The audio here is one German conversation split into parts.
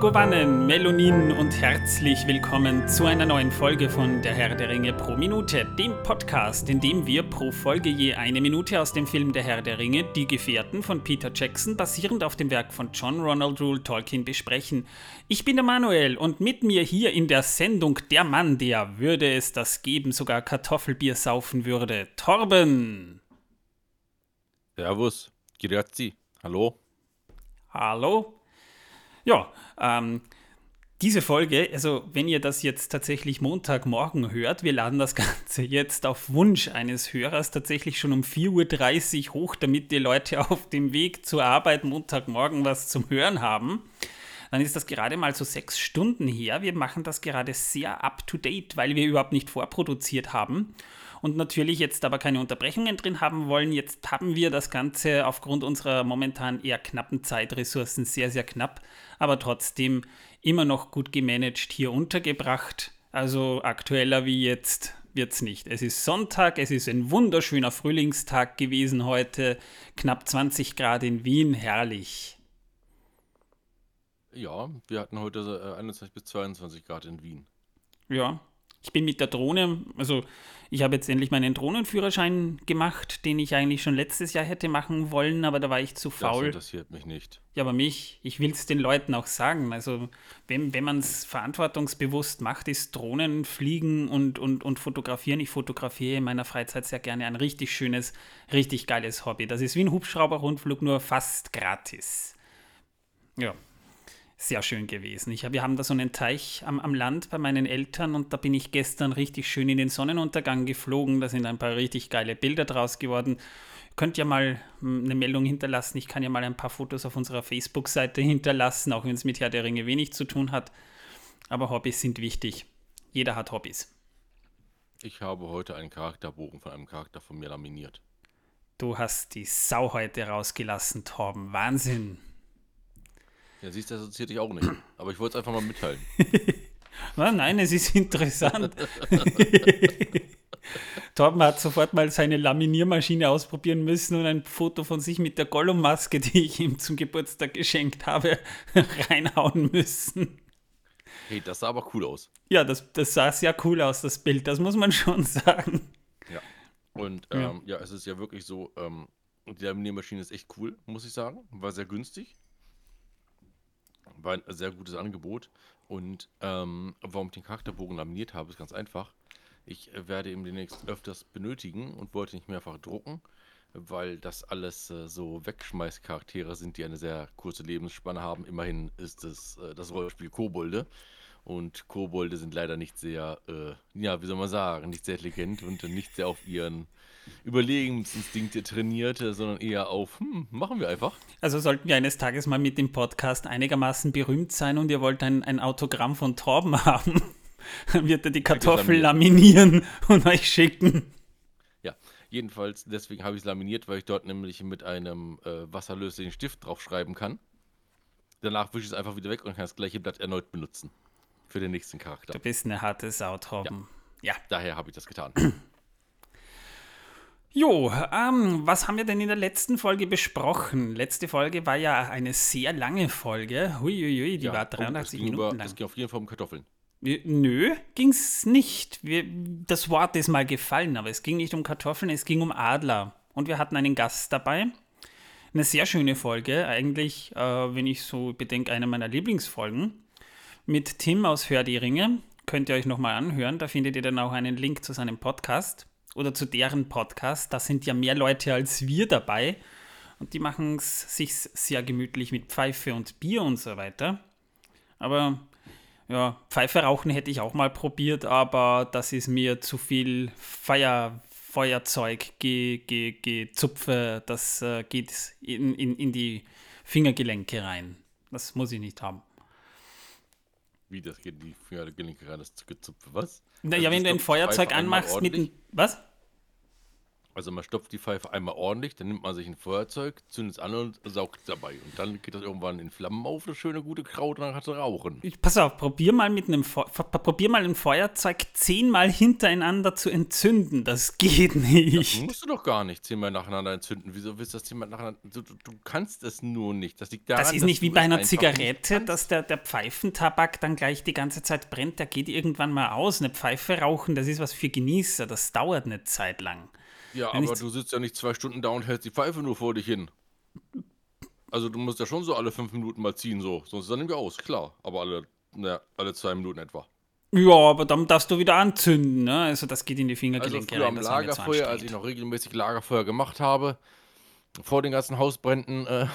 Govanen, Melonin und herzlich willkommen zu einer neuen Folge von Der Herr der Ringe pro Minute, dem Podcast, in dem wir pro Folge je eine Minute aus dem Film Der Herr der Ringe, Die Gefährten von Peter Jackson, basierend auf dem Werk von John Ronald Rule Tolkien, besprechen. Ich bin der Manuel und mit mir hier in der Sendung der Mann, der würde es das geben, sogar Kartoffelbier saufen würde, Torben. Servus, Grazie, hallo. Hallo. Ja, ähm, diese Folge, also wenn ihr das jetzt tatsächlich Montagmorgen hört, wir laden das Ganze jetzt auf Wunsch eines Hörers tatsächlich schon um 4.30 Uhr hoch, damit die Leute auf dem Weg zur Arbeit Montagmorgen was zum Hören haben. Dann ist das gerade mal so sechs Stunden her. Wir machen das gerade sehr up-to-date, weil wir überhaupt nicht vorproduziert haben und natürlich jetzt aber keine Unterbrechungen drin haben wollen. Jetzt haben wir das Ganze aufgrund unserer momentan eher knappen Zeitressourcen sehr, sehr knapp, aber trotzdem immer noch gut gemanagt hier untergebracht. Also aktueller wie jetzt wird es nicht. Es ist Sonntag, es ist ein wunderschöner Frühlingstag gewesen heute, knapp 20 Grad in Wien, herrlich. Ja, wir hatten heute 21 äh, bis 22 Grad in Wien. Ja, ich bin mit der Drohne, also ich habe jetzt endlich meinen Drohnenführerschein gemacht, den ich eigentlich schon letztes Jahr hätte machen wollen, aber da war ich zu faul. Das interessiert mich nicht. Ja, aber mich, ich will es den Leuten auch sagen. Also, wenn, wenn man es verantwortungsbewusst macht, ist Drohnen fliegen und, und, und fotografieren. Ich fotografiere in meiner Freizeit sehr gerne ein richtig schönes, richtig geiles Hobby. Das ist wie ein Hubschrauberrundflug, nur fast gratis. Ja, sehr schön gewesen. Ich, wir haben da so einen Teich am, am Land bei meinen Eltern und da bin ich gestern richtig schön in den Sonnenuntergang geflogen. Da sind ein paar richtig geile Bilder draus geworden. Könnt ihr mal hm, eine Meldung hinterlassen. Ich kann ja mal ein paar Fotos auf unserer Facebook-Seite hinterlassen, auch wenn es mit Herr der Ringe wenig zu tun hat. Aber Hobbys sind wichtig. Jeder hat Hobbys. Ich habe heute einen Charakterbogen von einem Charakter von mir laminiert. Du hast die Sau heute rausgelassen, Torben. Wahnsinn. Ja, siehst du, das interessiert dich auch nicht. Aber ich wollte es einfach mal mitteilen. nein, es ist interessant. Torben hat sofort mal seine Laminiermaschine ausprobieren müssen und ein Foto von sich mit der Gollum-Maske, die ich ihm zum Geburtstag geschenkt habe, reinhauen müssen. Hey, das sah aber cool aus. Ja, das, das sah sehr cool aus, das Bild, das muss man schon sagen. Ja, und ähm, ja. ja. es ist ja wirklich so, ähm, die Laminiermaschine ist echt cool, muss ich sagen. War sehr günstig war ein sehr gutes Angebot. Und ähm, warum ich den Charakterbogen laminiert habe, ist ganz einfach. Ich äh, werde ihn demnächst öfters benötigen und wollte nicht mehrfach drucken, weil das alles äh, so Wegschmeißcharaktere sind, die eine sehr kurze Lebensspanne haben. Immerhin ist es äh, das Rollenspiel Kobolde. Und Kobolde sind leider nicht sehr, äh, ja, wie soll man sagen, nicht sehr intelligent und nicht sehr auf ihren Überlegensinstinkte trainierte, sondern eher auf, hm, machen wir einfach. Also sollten wir eines Tages mal mit dem Podcast einigermaßen berühmt sein und ihr wollt ein, ein Autogramm von Torben haben, dann wird er die Kartoffel laminieren und euch schicken. Ja, jedenfalls, deswegen habe ich es laminiert, weil ich dort nämlich mit einem äh, wasserlöslichen Stift draufschreiben kann. Danach wische ich es einfach wieder weg und kann das gleiche Blatt erneut benutzen. Für den nächsten Charakter. Du bist eine harte Sau, Torben. Ja, ja. daher habe ich das getan. Jo, ähm, was haben wir denn in der letzten Folge besprochen? Letzte Folge war ja eine sehr lange Folge. Huiuiui, die ja, war 83 Minuten über, lang. Das ging auf jeden Fall um Kartoffeln. Nö, ging's nicht. Wir, das Wort ist mal gefallen, aber es ging nicht um Kartoffeln, es ging um Adler. Und wir hatten einen Gast dabei. Eine sehr schöne Folge, eigentlich, äh, wenn ich so bedenke, eine meiner Lieblingsfolgen. Mit Tim aus Hör die Ringe. Könnt ihr euch nochmal anhören. Da findet ihr dann auch einen Link zu seinem Podcast oder zu deren Podcast. Da sind ja mehr Leute als wir dabei. Und die machen es sich sehr gemütlich mit Pfeife und Bier und so weiter. Aber ja, Pfeife rauchen hätte ich auch mal probiert, aber das ist mir zu viel Feuer, Feuerzeug, ge, ge, gezupfe. Das äh, geht in, in, in die Fingergelenke rein. Das muss ich nicht haben. Wie, das geht die Fingergelenke rein, das gezupfe, was? Naja, wenn du ein Feuerzeug anmachst mit einem. Was? Also man stopft die Pfeife einmal ordentlich, dann nimmt man sich ein Feuerzeug, zündet es an und saugt dabei. Und dann geht das irgendwann in Flammen auf, das schöne gute Kraut, und dann hat es rauchen. Ich, pass auf, probier mal mit einem Fe probier mal ein Feuerzeug zehnmal hintereinander zu entzünden. Das geht nicht. Das musst du doch gar nicht zehnmal nacheinander entzünden. Wieso willst du das zehnmal nacheinander? Du, du, du kannst es nur nicht. Das liegt daran, Das ist nicht wie bei einer Zigarette, dass der, der Pfeifentabak dann gleich die ganze Zeit brennt. Der geht irgendwann mal aus. Eine Pfeife rauchen, das ist was für Genießer. Das dauert eine Zeit lang. Ja, Wenn aber du sitzt ja nicht zwei Stunden da und hältst die Pfeife nur vor dich hin. Also du musst ja schon so alle fünf Minuten mal ziehen, so. Sonst ist er nämlich aus, klar. Aber alle, naja, alle zwei Minuten etwa. Ja, aber dann darfst du wieder anzünden, ne? Also das geht in die Fingergelenke also früher am Lagerfeuer, als ich noch regelmäßig Lagerfeuer gemacht habe, vor den ganzen Hausbränden, äh,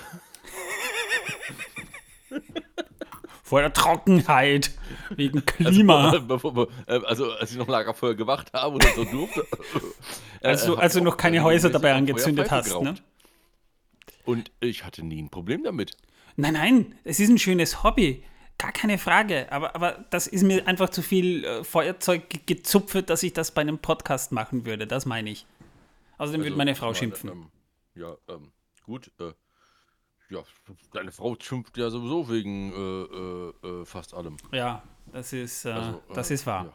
Vor der Trockenheit, wegen Klima. Also, also, als ich noch Lagerfeuer gemacht habe und so durfte. als du, noch keine Häuser dabei angezündet hast, ne? Und ich hatte nie ein Problem damit. Nein, nein, es ist ein schönes Hobby. Gar keine Frage. Aber, aber das ist mir einfach zu viel äh, Feuerzeug gezupft, dass ich das bei einem Podcast machen würde. Das meine ich. Außerdem also, würde meine Frau schimpfen. Ähm, ja, ähm, gut. Äh, ja, deine Frau schimpft ja sowieso wegen äh, äh, äh fast allem. Ja, das ist, äh, also, das ist wahr.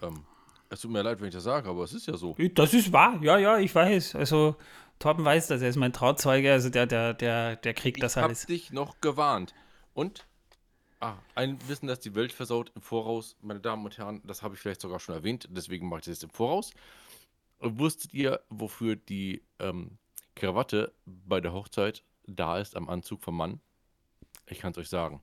Ja. Ähm, es tut mir leid, wenn ich das sage, aber es ist ja so. Das ist wahr, ja, ja, ich weiß. Also, Torben weiß das, er ist mein Trauzeuge, also der, der, der, der kriegt das alles. Ich hab dich noch gewarnt. Und Ah, ein Wissen, dass die Welt versaut im Voraus, meine Damen und Herren, das habe ich vielleicht sogar schon erwähnt, deswegen mache ich das im Voraus. Wusstet ihr, wofür die ähm, Krawatte bei der Hochzeit da ist am Anzug vom Mann? Ich kann es euch sagen.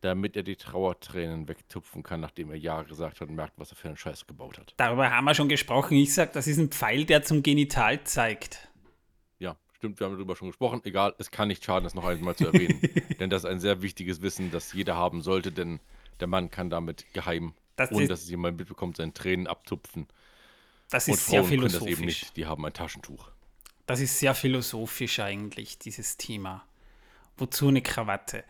Damit er die Trauertränen wegtupfen kann, nachdem er Ja gesagt hat und merkt, was er für einen Scheiß gebaut hat. Darüber haben wir schon gesprochen. Ich sage, das ist ein Pfeil, der zum Genital zeigt. Ja, stimmt, wir haben darüber schon gesprochen. Egal, es kann nicht schaden, das noch einmal zu erwähnen. denn das ist ein sehr wichtiges Wissen, das jeder haben sollte, denn der Mann kann damit geheim, das ohne dass es jemand mitbekommt, seine Tränen abtupfen. Das ist und sehr philosophisch. Können das eben nicht, die haben ein Taschentuch. Das ist sehr philosophisch eigentlich, dieses Thema. Wozu eine Krawatte?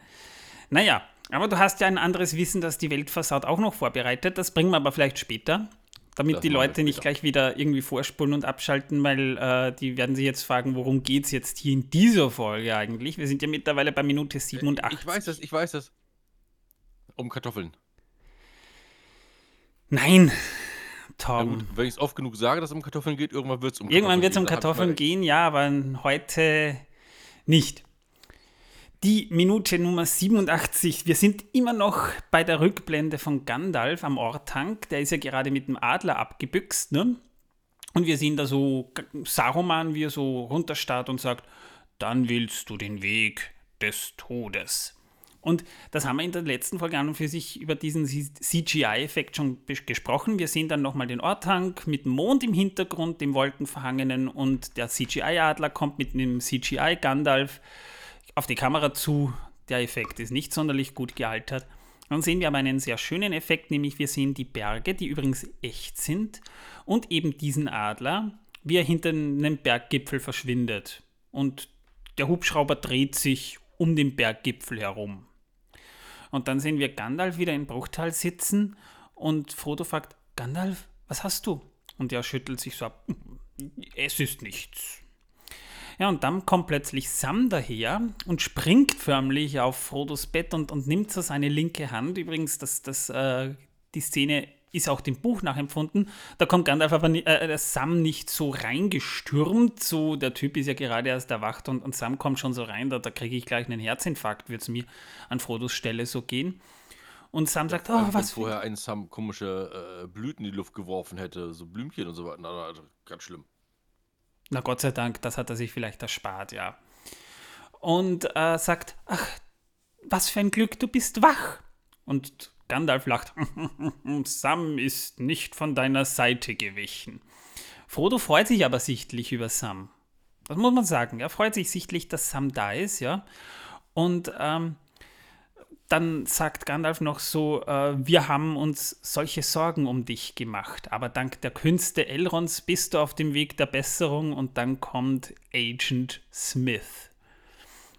Naja, aber du hast ja ein anderes Wissen, das die Welt versaut, auch noch vorbereitet. Das bringen wir aber vielleicht später, damit das die Leute nicht gleich wieder irgendwie vorspulen und abschalten, weil äh, die werden sich jetzt fragen, worum geht es jetzt hier in dieser Folge eigentlich? Wir sind ja mittlerweile bei Minute 87. Ich weiß das, ich weiß das. Um Kartoffeln. Nein, Tom. Ja wenn ich es oft genug sage, dass es um Kartoffeln geht, irgendwann wird es um Kartoffeln Irgendwann wird es um Kartoffeln gehen, ja, aber heute nicht. Die Minute Nummer 87. Wir sind immer noch bei der Rückblende von Gandalf am Ortank. Der ist ja gerade mit dem Adler abgebüxt. Ne? Und wir sehen da so Saruman, wie er so runterstarrt und sagt: Dann willst du den Weg des Todes. Und das haben wir in der letzten Folge an und für sich über diesen CGI-Effekt schon gesprochen. Wir sehen dann nochmal den Ortank mit dem Mond im Hintergrund, dem Wolkenverhangenen und der CGI-Adler kommt mit einem CGI-Gandalf auf die Kamera zu. Der Effekt ist nicht sonderlich gut gealtert. Dann sehen wir aber einen sehr schönen Effekt, nämlich wir sehen die Berge, die übrigens echt sind, und eben diesen Adler, wie er hinter einem Berggipfel verschwindet. Und der Hubschrauber dreht sich um den Berggipfel herum. Und dann sehen wir Gandalf wieder in Bruchtal sitzen und Frodo fragt, Gandalf, was hast du? Und er schüttelt sich so ab, es ist nichts. Ja, und dann kommt plötzlich Sam daher und springt förmlich auf Frodos Bett und, und nimmt so seine linke Hand. Übrigens, das, das, äh, die Szene ist auch dem Buch nachempfunden. Da kommt Gandalf aber äh, äh, Sam nicht so reingestürmt. So, der Typ ist ja gerade erst erwacht und, und Sam kommt schon so rein, da, da kriege ich gleich einen Herzinfarkt, wird es mir an Frodos Stelle so gehen. Und Sam sagt, oh, was. Vorher ein Sam komische äh, Blüten in die Luft geworfen hätte, so Blümchen und so weiter. Also, ganz schlimm. Na Gott sei Dank, das hat er sich vielleicht erspart, ja. Und äh, sagt, ach, was für ein Glück, du bist wach. Und Gandalf lacht. Sam ist nicht von deiner Seite gewichen. Frodo freut sich aber sichtlich über Sam. Das muss man sagen. Er freut sich sichtlich, dass Sam da ist, ja. Und ähm, dann sagt Gandalf noch so: äh, Wir haben uns solche Sorgen um dich gemacht, aber dank der Künste Elrons bist du auf dem Weg der Besserung. Und dann kommt Agent Smith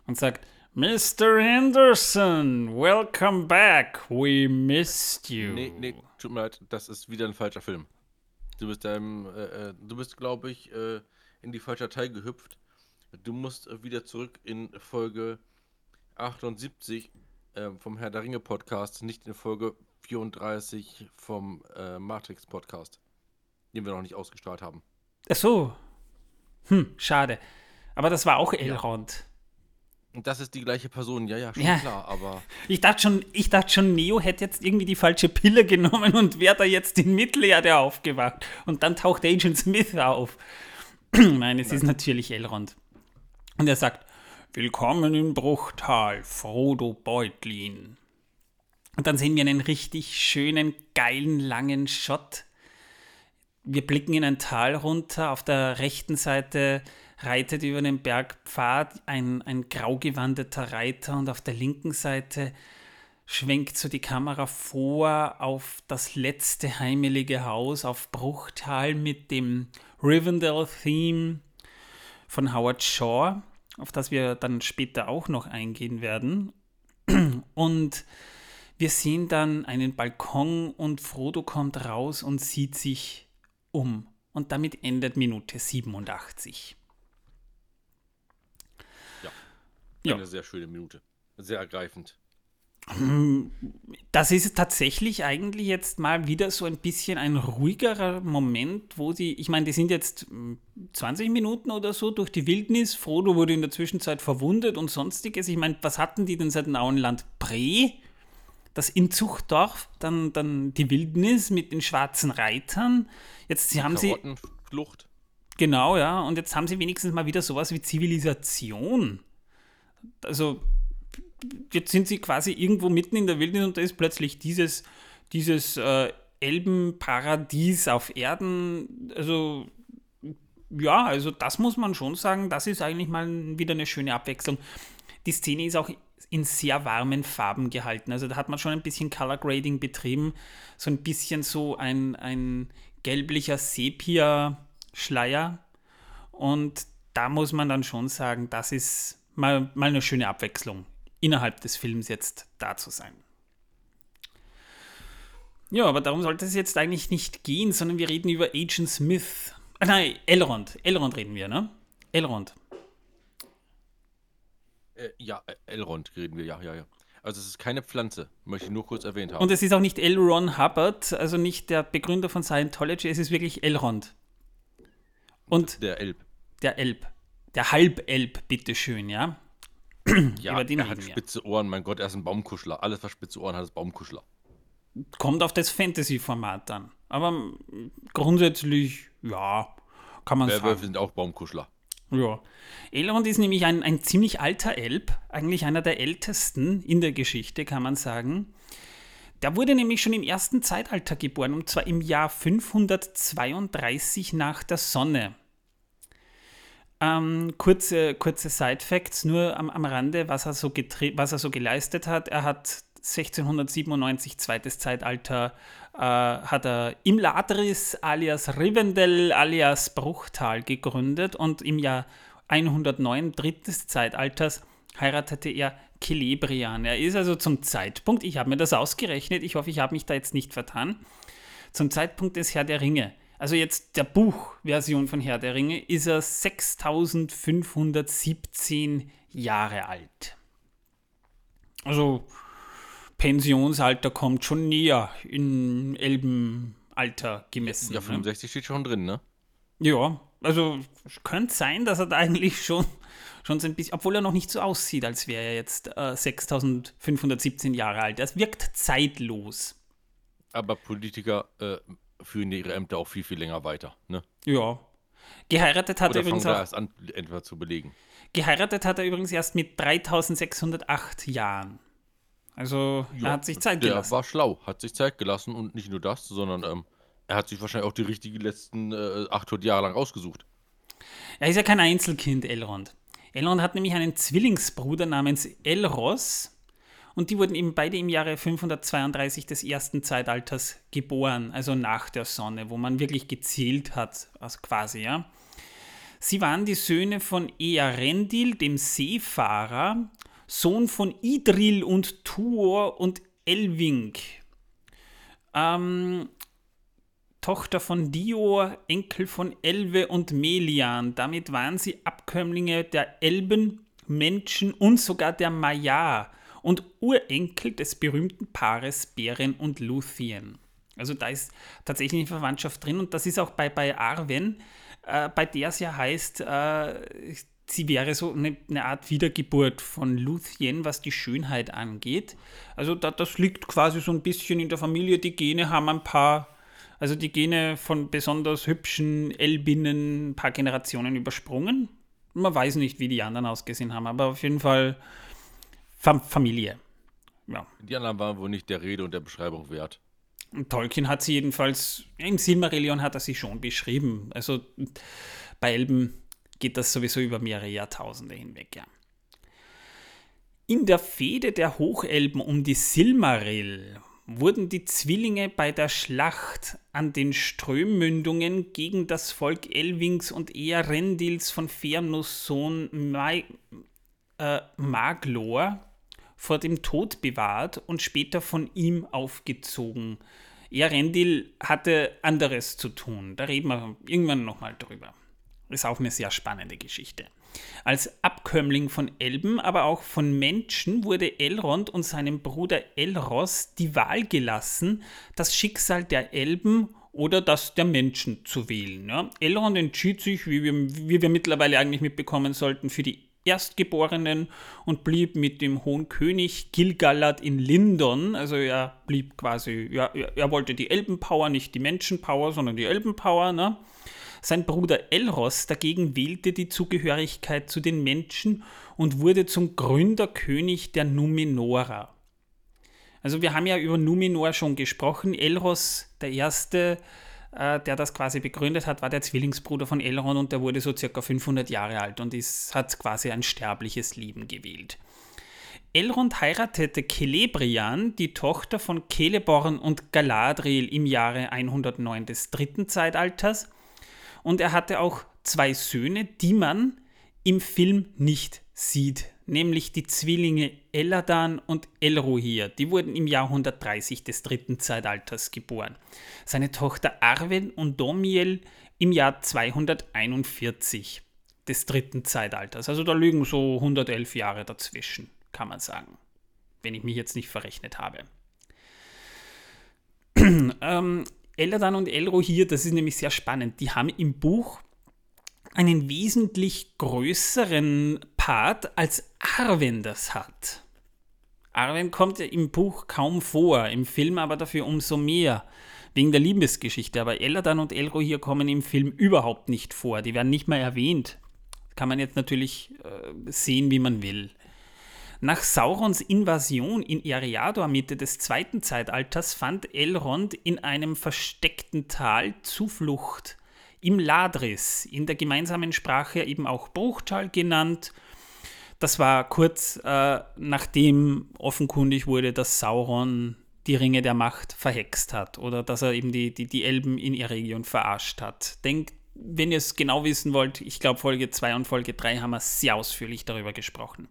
und sagt: Mr. Henderson, welcome back. We missed you. Nee, nee, tut mir leid, das ist wieder ein falscher Film. Du bist, äh, du bist, glaube ich, äh, in die falsche Datei gehüpft. Du musst äh, wieder zurück in Folge 78 äh, vom Herr der Ringe Podcast, nicht in Folge 34 vom äh, Matrix Podcast, den wir noch nicht ausgestrahlt haben. Ach so. Hm, schade. Aber das war auch Elrond. Und das ist die gleiche Person, ja, ja, schon Ja. klar, aber Ich dachte schon, ich dachte schon, Neo hätte jetzt irgendwie die falsche Pille genommen und wäre da jetzt in Mittelerde aufgewacht. Und dann taucht Agent Smith auf. Nein, es ist natürlich Elrond. Und er sagt, Willkommen im Bruchtal, Frodo Beutlin. Und dann sehen wir einen richtig schönen, geilen, langen Shot. Wir blicken in ein Tal runter. Auf der rechten Seite reitet über den Bergpfad ein, ein grau gewandeter Reiter und auf der linken Seite schwenkt so die Kamera vor auf das letzte heimelige Haus auf Bruchtal mit dem Rivendell-Theme von Howard Shaw, auf das wir dann später auch noch eingehen werden. Und wir sehen dann einen Balkon und Frodo kommt raus und sieht sich um. Und damit endet Minute 87. Ja. eine sehr schöne Minute. Sehr ergreifend. Das ist tatsächlich eigentlich jetzt mal wieder so ein bisschen ein ruhigerer Moment, wo sie, ich meine, die sind jetzt mm, 20 Minuten oder so durch die Wildnis. Frodo wurde in der Zwischenzeit verwundet und sonstiges. Ich meine, was hatten die denn seit dem Auenland? Bre, das Inzuchtdorf, dann, dann die Wildnis mit den schwarzen Reitern. Jetzt sie haben sie, genau, ja, und jetzt haben sie wenigstens mal wieder sowas wie Zivilisation. Also jetzt sind sie quasi irgendwo mitten in der Wildnis und da ist plötzlich dieses, dieses äh, Elbenparadies auf Erden. Also ja, also das muss man schon sagen, das ist eigentlich mal wieder eine schöne Abwechslung. Die Szene ist auch in sehr warmen Farben gehalten. Also da hat man schon ein bisschen Color Grading betrieben. So ein bisschen so ein, ein gelblicher Sepia-Schleier. Und da muss man dann schon sagen, das ist mal, mal eine schöne Abwechslung, innerhalb des Films jetzt da zu sein. Ja, aber darum sollte es jetzt eigentlich nicht gehen, sondern wir reden über Agent Smith. Ah, nein, Elrond. Elrond reden wir, ne? Elrond. Äh, ja, äh, Elrond reden wir, ja, ja, ja. Also es ist keine Pflanze, möchte ich nur kurz erwähnt haben. Und es ist auch nicht L. Ron Hubbard, also nicht der Begründer von Scientology, es ist wirklich Elrond. Und der Elb. der Elb. Der Halbelb, bitteschön, ja? Ja, Über den er hat wir. spitze Ohren, mein Gott, er ist ein Baumkuschler. Alles, was spitze Ohren hat, ist Baumkuschler. Kommt auf das Fantasy-Format an. Aber grundsätzlich, ja, kann man Werwölfe sagen. sind auch Baumkuschler. Ja. Elrond ist nämlich ein, ein ziemlich alter Elb, eigentlich einer der ältesten in der Geschichte, kann man sagen. Der wurde nämlich schon im ersten Zeitalter geboren, und zwar im Jahr 532 nach der Sonne. Ähm, kurze, kurze Side-Facts, nur am, am Rande, was er, so was er so geleistet hat. Er hat 1697, zweites Zeitalter, äh, hat er Imladris alias Rivendell alias Bruchtal gegründet und im Jahr 109, drittes Zeitalters, heiratete er Celebrian. Er ist also zum Zeitpunkt, ich habe mir das ausgerechnet, ich hoffe, ich habe mich da jetzt nicht vertan, zum Zeitpunkt des Herr der Ringe, also jetzt der Buchversion von Herr der Ringe, ist er 6517 Jahre alt. Also Pensionsalter kommt schon näher in Elbenalter gemessen. Ja, ne? 65 steht schon drin, ne? Ja, also könnte sein, dass er da eigentlich schon, schon so ein bisschen, obwohl er noch nicht so aussieht, als wäre er jetzt äh, 6517 Jahre alt. Das wirkt zeitlos. Aber Politiker äh, führen ihre Ämter auch viel, viel länger weiter, ne? Ja. Geheiratet hat, er Oder fangen übrigens auch, erst an, etwa zu belegen. geheiratet hat er übrigens erst mit 3608 Jahren. Also er hat sich Zeit der gelassen. war schlau, hat sich Zeit gelassen und nicht nur das, sondern ähm, er hat sich wahrscheinlich auch die richtigen letzten äh, 800 Jahre lang ausgesucht. Er ist ja kein Einzelkind, Elrond. Elrond hat nämlich einen Zwillingsbruder namens Elros und die wurden eben beide im Jahre 532 des ersten Zeitalters geboren, also nach der Sonne, wo man wirklich gezählt hat, also quasi, ja. Sie waren die Söhne von Earendil, dem Seefahrer, Sohn von Idril und Tuor und Elwing. Ähm, Tochter von Dior, Enkel von Elve und Melian. Damit waren sie Abkömmlinge der Elben, Menschen und sogar der Maya und Urenkel des berühmten Paares Beren und Luthien. Also da ist tatsächlich eine Verwandtschaft drin und das ist auch bei, bei Arwen, äh, bei der es ja heißt, äh, sie wäre so eine, eine, Art Wiedergeburt von Luthien, was die Schönheit angeht. Also da, das liegt quasi so ein bisschen in der Familie. Die Gene haben ein paar, also die Gene von besonders hübschen Elbinnen ein paar Generationen übersprungen. Man weiß nicht, wie die anderen ausgesehen haben, aber auf jeden Fall Fam Familie. Ja. Die anderen waren wohl nicht der Rede und der Beschreibung wert. Tolkien hat sie jedenfalls, im Silmarillion hat er sie schon beschrieben. Also bei Elben geht das sowieso über mehrere Jahrtausende hinweg, ja. In der Fehde der Hochelben um die Silmaril wurden die Zwillinge bei der Schlacht an den Strömmündungen gegen das Volk Elwings und Earendils von Fernus Sohn Mai, äh, Maglor vor dem Tod bewahrt und später von ihm aufgezogen. Earendil hatte anderes zu tun. Da reden wir irgendwann nochmal drüber. Ist auch eine sehr spannende Geschichte. Als Abkömmling von Elben, aber auch von Menschen wurde Elrond und seinem Bruder Elros die Wahl gelassen, das Schicksal der Elben oder das der Menschen zu wählen. Ja. Elrond entschied sich, wie wir, wie wir mittlerweile eigentlich mitbekommen sollten, für die Erstgeborenen und blieb mit dem Hohen König Gilgalad in Lindon. Also er blieb quasi, ja, er wollte die Elbenpower, nicht die Menschenpower, sondern die Elbenpower. Ne? Sein Bruder Elros dagegen wählte die Zugehörigkeit zu den Menschen und wurde zum Gründerkönig der Numenora. Also wir haben ja über Numenor schon gesprochen. Elros, der erste, der das quasi begründet hat, war der Zwillingsbruder von Elrond und der wurde so circa 500 Jahre alt und ist, hat quasi ein sterbliches Leben gewählt. Elrond heiratete Celebrian, die Tochter von Celeborn und Galadriel im Jahre 109 des dritten Zeitalters und er hatte auch zwei Söhne, die man im Film nicht sieht, nämlich die Zwillinge Eladan und Elrohir. Die wurden im Jahr 130 des dritten Zeitalters geboren. Seine Tochter Arwen und Domiel im Jahr 241 des dritten Zeitalters. Also da liegen so 111 Jahre dazwischen, kann man sagen, wenn ich mich jetzt nicht verrechnet habe. ähm, Eladan und Elrohir, das ist nämlich sehr spannend, die haben im Buch einen wesentlich größeren Part als Arwen das hat. Arwen kommt ja im Buch kaum vor, im Film aber dafür umso mehr, wegen der Liebesgeschichte. Aber Eladan und Elrohir kommen im Film überhaupt nicht vor, die werden nicht mal erwähnt. Kann man jetzt natürlich äh, sehen, wie man will. Nach Saurons Invasion in Eriador Mitte des zweiten Zeitalters fand Elrond in einem versteckten Tal Zuflucht im Ladris, in der gemeinsamen Sprache eben auch Bruchtal genannt. Das war kurz äh, nachdem offenkundig wurde, dass Sauron die Ringe der Macht verhext hat oder dass er eben die, die, die Elben in ihrer Region verarscht hat. Denkt, wenn ihr es genau wissen wollt, ich glaube Folge 2 und Folge 3 haben wir sehr ausführlich darüber gesprochen.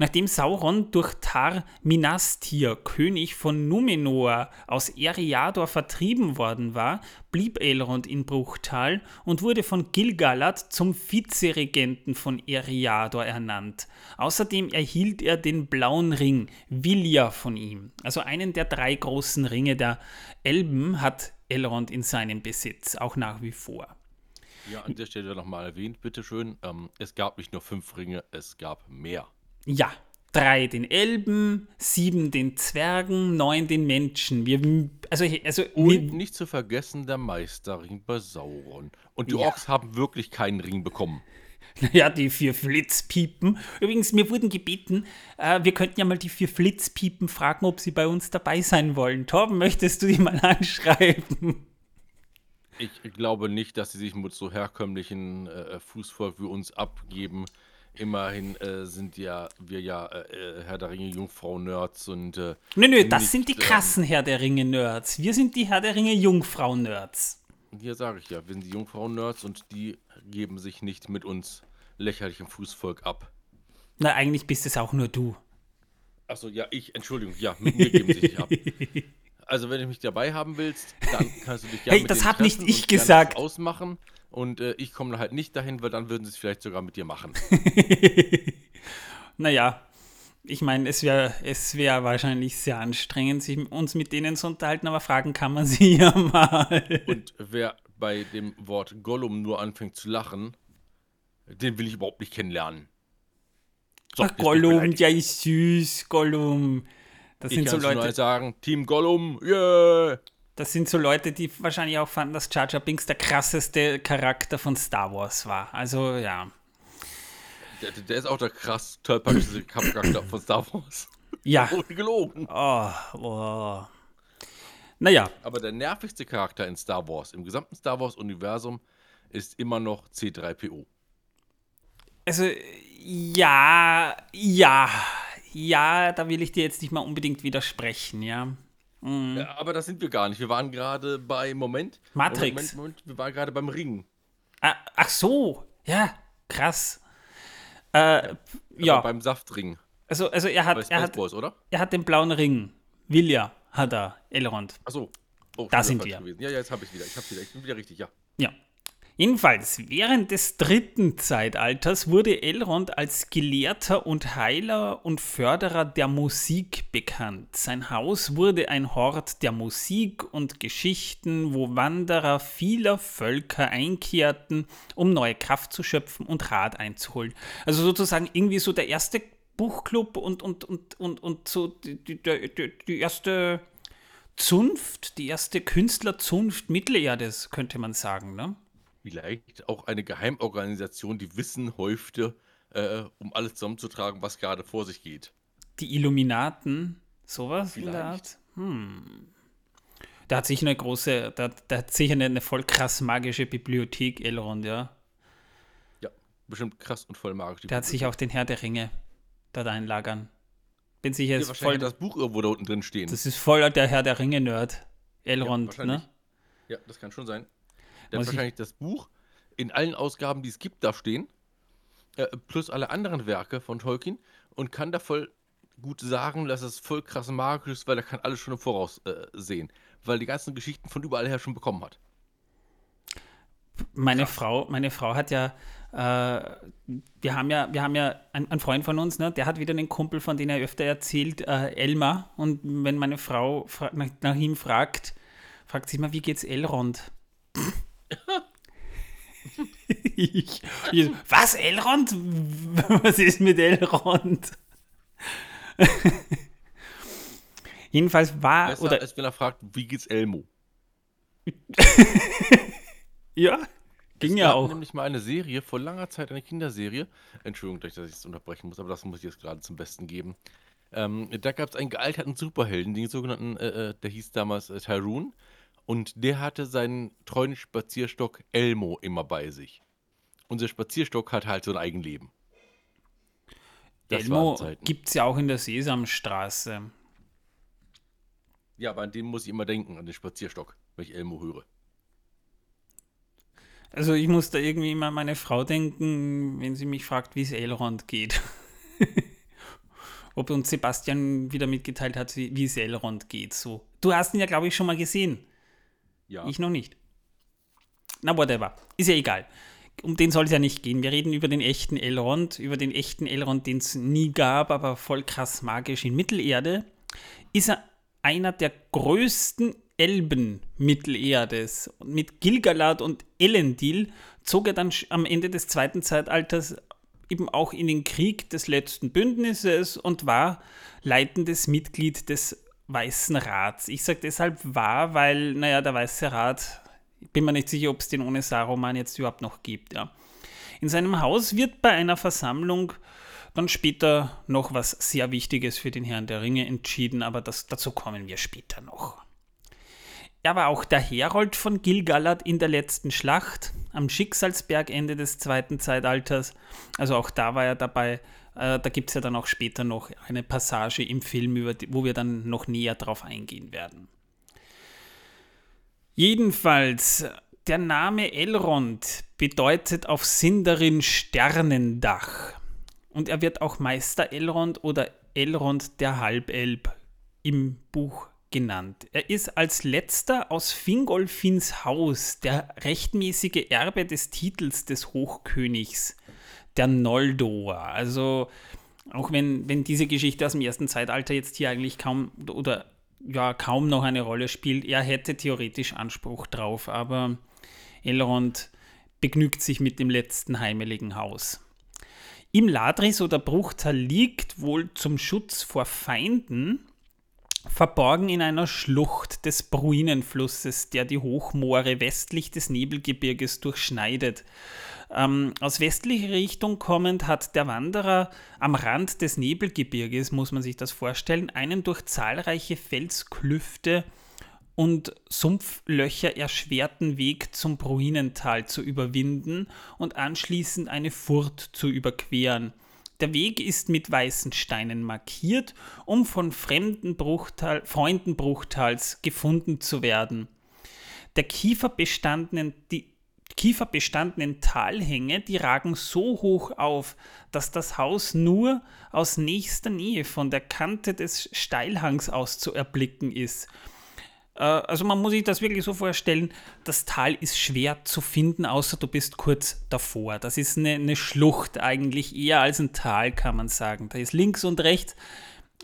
Nachdem Sauron durch Tar Minastir, König von Numenor, aus Eriador vertrieben worden war, blieb Elrond in Bruchtal und wurde von Gilgalad zum Vizeregenten von Eriador ernannt. Außerdem erhielt er den blauen Ring, Vilja, von ihm. Also einen der drei großen Ringe der Elben hat Elrond in seinem Besitz, auch nach wie vor. Ja, an der Stelle nochmal erwähnt, bitteschön. Ähm, es gab nicht nur fünf Ringe, es gab mehr. Ja, drei den Elben, sieben den Zwergen, neun den Menschen. Wir, also, also, Und nicht zu vergessen der Meisterring bei Sauron. Und die ja. Orks haben wirklich keinen Ring bekommen. Naja, die vier Flitzpiepen. Übrigens, mir wurden gebeten, äh, wir könnten ja mal die vier Flitzpiepen fragen, ob sie bei uns dabei sein wollen. Torben, möchtest du die mal anschreiben? Ich glaube nicht, dass sie sich mit so herkömmlichen äh, Fußvolk wie uns abgeben. Immerhin äh, sind ja wir ja äh, Herr der Ringe Jungfrau-Nerds und. Äh, nö, nö, das nicht, sind die ähm, krassen Herr der Ringe-Nerds. Wir sind die Herr der Ringe Jungfrau-Nerds. Hier sage ich ja, wir sind die Jungfrau-Nerds und die geben sich nicht mit uns lächerlichem Fußvolk ab. Na, eigentlich bist es auch nur du. Achso, ja, ich, Entschuldigung, ja, mit mir geben sie sich ab. Also, wenn du mich dabei haben willst, dann kannst du dich gerne Hey, das hab nicht ich gesagt. ausmachen. Und äh, ich komme halt nicht dahin, weil dann würden sie es vielleicht sogar mit dir machen. naja, ich meine, es wäre es wär wahrscheinlich sehr anstrengend, sich uns mit denen zu unterhalten, aber fragen kann man sie ja mal. Und wer bei dem Wort Gollum nur anfängt zu lachen, den will ich überhaupt nicht kennenlernen. So, Ach, Gollum, ja, ist süß, Gollum. Das ich sind so Leute. Nur sagen, Team Gollum, yeah! Das sind so Leute, die wahrscheinlich auch fanden, dass Jar Jar Binks der krasseste Charakter von Star Wars war. Also, ja. Der, der ist auch der krass tollpatschigste Charakter von Star Wars. Ja. Ohne gelogen. Oh, oh. Naja. Aber der nervigste Charakter in Star Wars, im gesamten Star Wars-Universum, ist immer noch C3PO. Also, ja, ja, ja, da will ich dir jetzt nicht mal unbedingt widersprechen, ja. Mhm. ja aber das sind wir gar nicht. Wir waren gerade bei, Moment. Matrix. Moment, Moment, wir waren gerade beim Ring. Ah, ach so, ja, krass. Äh, ja. beim Saftring. Also, also er hat, er hat, Boys, oder? er hat den blauen Ring. Vilja hat er, Elrond. Ach so. Oh, da sind wir. Ja, ja, jetzt habe ich wieder. Ich habe wieder. Ich bin wieder richtig, ja. Ja. Jedenfalls, während des dritten Zeitalters wurde Elrond als Gelehrter und Heiler und Förderer der Musik bekannt. Sein Haus wurde ein Hort der Musik und Geschichten, wo Wanderer vieler Völker einkehrten, um neue Kraft zu schöpfen und Rat einzuholen. Also sozusagen irgendwie so der erste Buchclub und, und, und, und, und so die, die, die, die erste Zunft, die erste Künstlerzunft Mittelerdes, könnte man sagen, ne? Vielleicht auch eine Geheimorganisation, die Wissen häufte, äh, um alles zusammenzutragen, was gerade vor sich geht. Die Illuminaten, sowas Vielleicht. Hm. Da hat sich eine große, da, da hat sicher eine, eine voll krass magische Bibliothek, Elrond, ja. Ja, bestimmt krass und voll magisch. Der hat sich auch den Herr der Ringe dort einlagern. Bin sicher, ja, ist voll. das Buch irgendwo da unten drin stehen. Das ist voll der Herr der Ringe-Nerd. Elrond, ja, ne? Ja, das kann schon sein. Der hat wahrscheinlich das Buch in allen Ausgaben, die es gibt, da stehen. Äh, plus alle anderen Werke von Tolkien und kann da voll gut sagen, dass es voll krass magisch ist, weil er kann alles schon im Voraus äh, sehen. Weil die ganzen Geschichten von überall her schon bekommen hat. Meine Frau, meine Frau hat ja, äh, wir haben ja, wir haben ja einen, Freund von uns, ne, der hat wieder einen Kumpel, von dem er öfter erzählt, äh, Elmar. Und wenn meine Frau nach, nach, ihm fragt, fragt sie immer, wie geht's Elrond? Ich, ich, was, Elrond? Was ist mit Elrond? Jedenfalls war. Besser, oder, als wenn er fragt, wie geht's Elmo? ja, ging es ja auch. nämlich mal eine Serie, vor langer Zeit eine Kinderserie. Entschuldigung, dass ich es unterbrechen muss, aber das muss ich jetzt gerade zum Besten geben. Ähm, da gab es einen gealterten Superhelden, den sogenannten, äh, äh der hieß damals äh, Tyrone. Und der hatte seinen treuen Spazierstock Elmo immer bei sich. Unser Spazierstock hat halt so ein Eigenleben. Das Elmo gibt es ja auch in der Sesamstraße. Ja, aber an den muss ich immer denken, an den Spazierstock, wenn ich Elmo höre. Also ich muss da irgendwie immer an meine Frau denken, wenn sie mich fragt, wie es Elrond geht. Ob uns Sebastian wieder mitgeteilt hat, wie, es Elrond geht. So. Du hast ihn ja, glaube ich, schon mal gesehen. Ja. Ich noch nicht. Na, whatever. Ist ja egal. Um den soll es ja nicht gehen. Wir reden über den echten Elrond, über den echten Elrond, den es nie gab, aber voll krass magisch in Mittelerde. Ist er einer der größten Elben Mittelerdes. Mit Gilgalad und Elendil zog er dann am Ende des zweiten Zeitalters eben auch in den Krieg des letzten Bündnisses und war leitendes Mitglied des Weißen Rats. Ich sage deshalb wahr, weil, naja, der Weiße Rat, ich bin mir nicht sicher, ob es den ohne Saruman jetzt überhaupt noch gibt. Ja. In seinem Haus wird bei einer Versammlung dann später noch was sehr Wichtiges für den Herrn der Ringe entschieden, aber das, dazu kommen wir später noch. Er war auch der Herold von Gilgalad in der letzten Schlacht am Schicksalsberg Ende des zweiten Zeitalters. Also auch da war er dabei, äh, da gibt es ja dann auch später noch eine Passage im Film, die, wo wir dann noch näher drauf eingehen werden. Jedenfalls, der Name Elrond bedeutet auf Sindarin Sternendach. Und er wird auch Meister Elrond oder Elrond der Halbelb im Buch genannt. Er ist als letzter aus Fingolfins Haus der rechtmäßige Erbe des Titels des Hochkönigs, der Noldor. Also auch wenn, wenn diese Geschichte aus dem ersten Zeitalter jetzt hier eigentlich kaum oder ja kaum noch eine Rolle spielt, er hätte theoretisch Anspruch drauf, aber Elrond begnügt sich mit dem letzten heimeligen Haus. Im Ladris oder Bruchtal liegt wohl zum Schutz vor Feinden verborgen in einer Schlucht des Bruinenflusses, der die Hochmoore westlich des Nebelgebirges durchschneidet. Ähm, aus westlicher Richtung kommend hat der Wanderer am Rand des Nebelgebirges, muss man sich das vorstellen, einen durch zahlreiche Felsklüfte und Sumpflöcher erschwerten Weg zum Bruinental zu überwinden und anschließend eine Furt zu überqueren. Der Weg ist mit weißen Steinen markiert, um von fremden Bruchtal, Freunden Bruchtals gefunden zu werden. Der kieferbestandenen, die kieferbestandenen Talhänge, die ragen so hoch auf, dass das Haus nur aus nächster Nähe von der Kante des Steilhangs aus zu erblicken ist äh, also man muss sich das wirklich so vorstellen, das Tal ist schwer zu finden, außer du bist kurz davor. Das ist eine, eine Schlucht eigentlich, eher als ein Tal, kann man sagen. Da ist links und rechts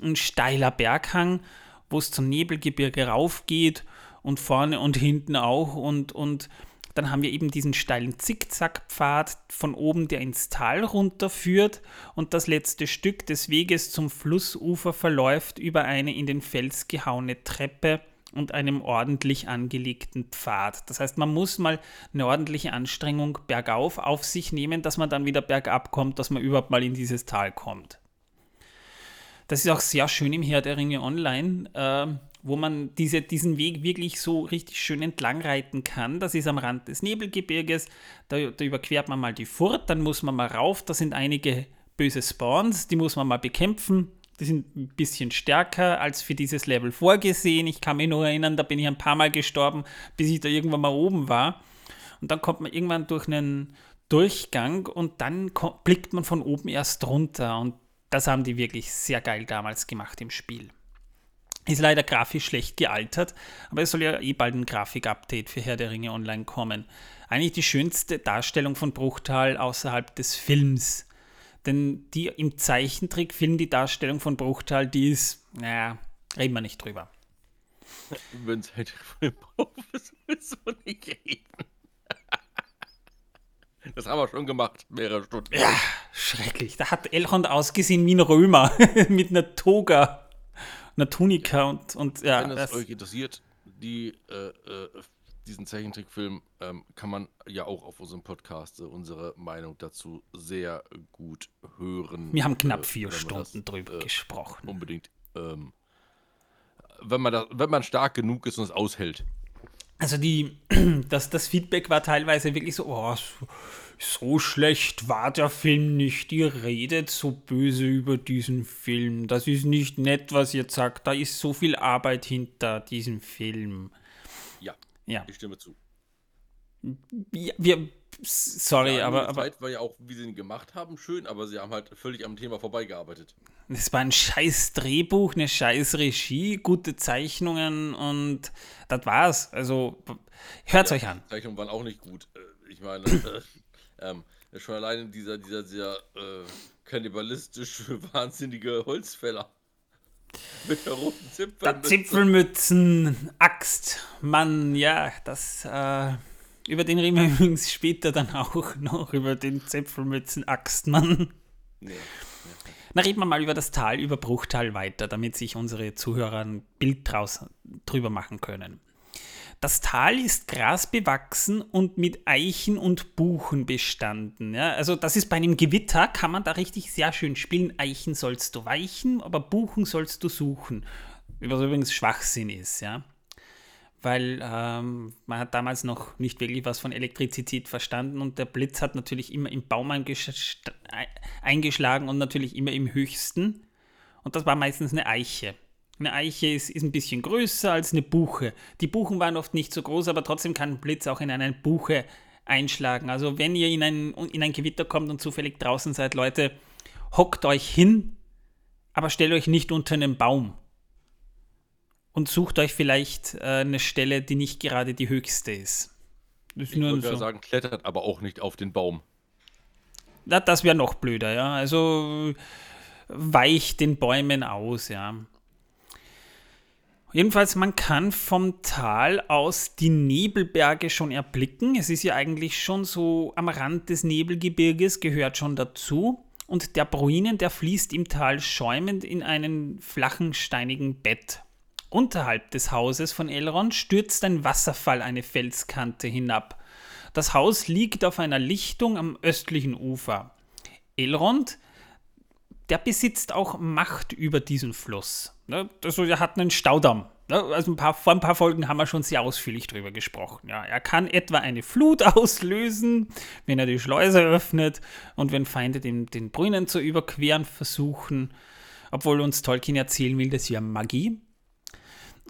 ein steiler Berghang, wo es zum Nebelgebirge raufgeht und vorne und hinten auch und, und dann haben wir eben diesen steilen Zickzackpfad von oben, der ins Tal runterführt und das letzte Stück des Weges zum Flussufer verläuft über eine in den Fels gehauene Treppe und einem ordentlich angelegten Pfad. Das heißt, man muss mal eine ordentliche Anstrengung bergauf auf sich nehmen, dass man dann wieder bergab kommt, dass man überhaupt mal in dieses Tal kommt. Das ist auch sehr schön im Herr der Ringe Online, äh, wo man diese, diesen Weg wirklich so richtig schön entlang reiten kann. Das ist am Rand des Nebelgebirges. Da, da überquert man mal die Furt, dann muss man mal rauf. Da sind einige böse Spawns, die muss man mal bekämpfen. Die sind ein bisschen stärker als für dieses Level vorgesehen. Ich kann mich nur erinnern, da bin ich ein paar Mal gestorben, bis ich da irgendwann mal oben war. Und dann kommt man irgendwann durch einen Durchgang und dann blickt man von oben erst runter. Und das haben die wirklich sehr geil damals gemacht im Spiel. Ist leider grafisch schlecht gealtert, aber es soll ja eh bald ein Grafik-Update für Herr der Ringe online kommen. Eigentlich die schönste Darstellung von Bruchtal außerhalb des Films denn die im Zeichentrickfilm, die Darstellung von Bruchtal, die ist, naja, reden wir nicht drüber. Wenn es halt sowieso nicht reden. Das haben wir schon gemacht, mehrere Stunden. Ja, schrecklich. Da hat Elrond ausgesehen wie ein Römer mit einer Toga, einer Tunika und, und ja. Wenn es euch interessiert, die äh, äh, diesen Zeichentrickfilm ähm, kann man ja auch auf unserem Podcast äh, unsere Meinung dazu sehr gut hören. Wir haben knapp äh, vier Stunden das, drüber äh, gesprochen. Unbedingt. Ähm, wenn, man da, wenn man stark genug ist und es aushält. Also die, das, das Feedback war teilweise wirklich so, oh, so, schlecht war der Film nicht. Ihr redet so böse über diesen Film. Das ist nicht nett, was ihr sagt. Da ist so viel Arbeit hinter diesem Film. Ja. Ich stimme zu. Wir, wir sorry, ja, aber. Die Zeit war ja auch, wie sie ihn gemacht haben, schön, aber sie haben halt völlig am Thema vorbeigearbeitet. Es war ein scheiß Drehbuch, eine scheiß Regie, gute Zeichnungen und das war's. Also, hört's ja, euch an. Die Zeichnungen waren auch nicht gut. Äh, ich meine, äh, ähm, schon alleine dieser, dieser sehr äh, kannibalistisch wahnsinnige Holzfäller. Mit der roten Zipfelmütze. Zipfelmützen, Axt, Mann, ja, das, äh, über den reden wir übrigens später dann auch noch, über den Zipfelmützen, Axtmann. Ja. Na, reden wir mal über das Tal, über Bruchtal weiter, damit sich unsere Zuhörer ein Bild draus, drüber machen können. Das Tal ist grasbewachsen und mit Eichen und Buchen bestanden. Ja, also das ist bei einem Gewitter, kann man da richtig sehr schön spielen. Eichen sollst du weichen, aber Buchen sollst du suchen. Was übrigens Schwachsinn ist, ja. Weil ähm, man hat damals noch nicht wirklich was von Elektrizität verstanden und der Blitz hat natürlich immer im Baum eingeschlagen und natürlich immer im höchsten. Und das war meistens eine Eiche. Eine Eiche ist, ist ein bisschen größer als eine Buche. Die Buchen waren oft nicht so groß, aber trotzdem kann ein Blitz auch in eine Buche einschlagen. Also wenn ihr in ein, in ein Gewitter kommt und zufällig draußen seid, Leute, hockt euch hin, aber stellt euch nicht unter einen Baum. und sucht euch vielleicht äh, eine Stelle, die nicht gerade die höchste ist. Das ich würde so. sagen, klettert aber auch nicht auf den Baum. Na, das wäre noch blöder, ja. Also weicht den Bäumen aus, ja. Jedenfalls, man kann vom Tal aus die Nebelberge schon erblicken. Es ist ja eigentlich schon so am Rand des Nebelgebirges, gehört schon dazu. Und der Bruinen, der fließt im Tal schäumend in einen flachen, steinigen Bett. Unterhalb des Hauses von Elrond stürzt ein Wasserfall eine Felskante hinab. Das Haus liegt auf einer Lichtung am östlichen Ufer. Elrond, der besitzt auch Macht über diesen Fluss. Also er hat einen Staudamm. Also ein paar, vor ein paar Folgen haben wir schon sehr ausführlich darüber gesprochen. Ja, er kann etwa eine Flut auslösen, wenn er die Schleuse öffnet und wenn Feinde den, den Brunnen zu überqueren versuchen. Obwohl uns Tolkien erzählen will, das ja Magie.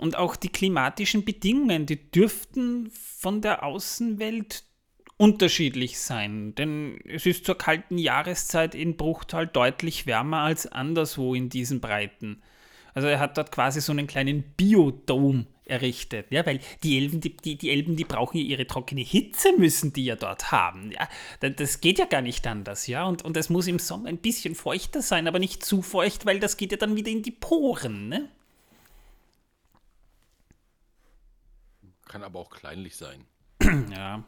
Und auch die klimatischen Bedingungen, die dürften von der Außenwelt unterschiedlich sein, denn es ist zur kalten Jahreszeit in Bruchtal deutlich wärmer als anderswo in diesen Breiten. Also er hat dort quasi so einen kleinen Biodom errichtet, ja, weil die Elben, die, die, die Elben, die brauchen ja ihre trockene Hitze, müssen die ja dort haben. Ja, das geht ja gar nicht anders, ja. Und, und es muss im Sommer ein bisschen feuchter sein, aber nicht zu feucht, weil das geht ja dann wieder in die Poren, ne? Kann aber auch kleinlich sein. ja.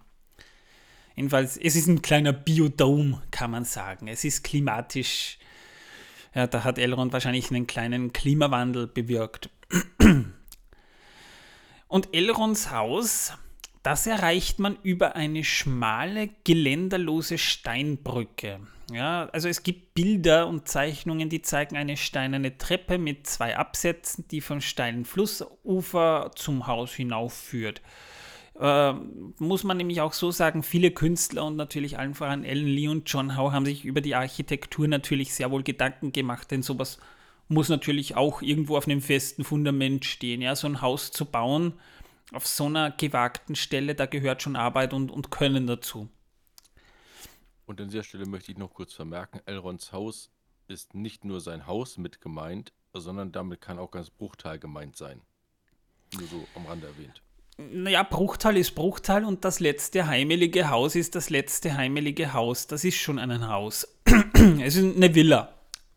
Jedenfalls, es ist ein kleiner Biodom, kann man sagen. Es ist klimatisch. Ja, da hat Elrond wahrscheinlich einen kleinen Klimawandel bewirkt. Und Elronds Haus, das erreicht man über eine schmale, geländerlose Steinbrücke. Ja, also es gibt Bilder und Zeichnungen, die zeigen eine steinerne Treppe mit zwei Absätzen, die von steilen Flussufer zum Haus hinaufführt. Äh, muss man nämlich auch so sagen, viele Künstler und natürlich allen voran Ellen Lee und John Howe haben sich über die Architektur natürlich sehr wohl Gedanken gemacht, denn sowas muss natürlich auch irgendwo auf einem festen Fundament stehen. Ja, so ein Haus zu bauen auf so einer gewagten Stelle, da gehört schon Arbeit und, und Können dazu. Und an dieser Stelle möchte ich noch kurz vermerken, Elrons Haus ist nicht nur sein Haus mit gemeint, sondern damit kann auch ganz Bruchteil gemeint sein. Nur so am Rande erwähnt naja, Bruchtal ist Bruchtal und das letzte heimelige Haus ist das letzte heimelige Haus. Das ist schon ein Haus. es ist eine Villa.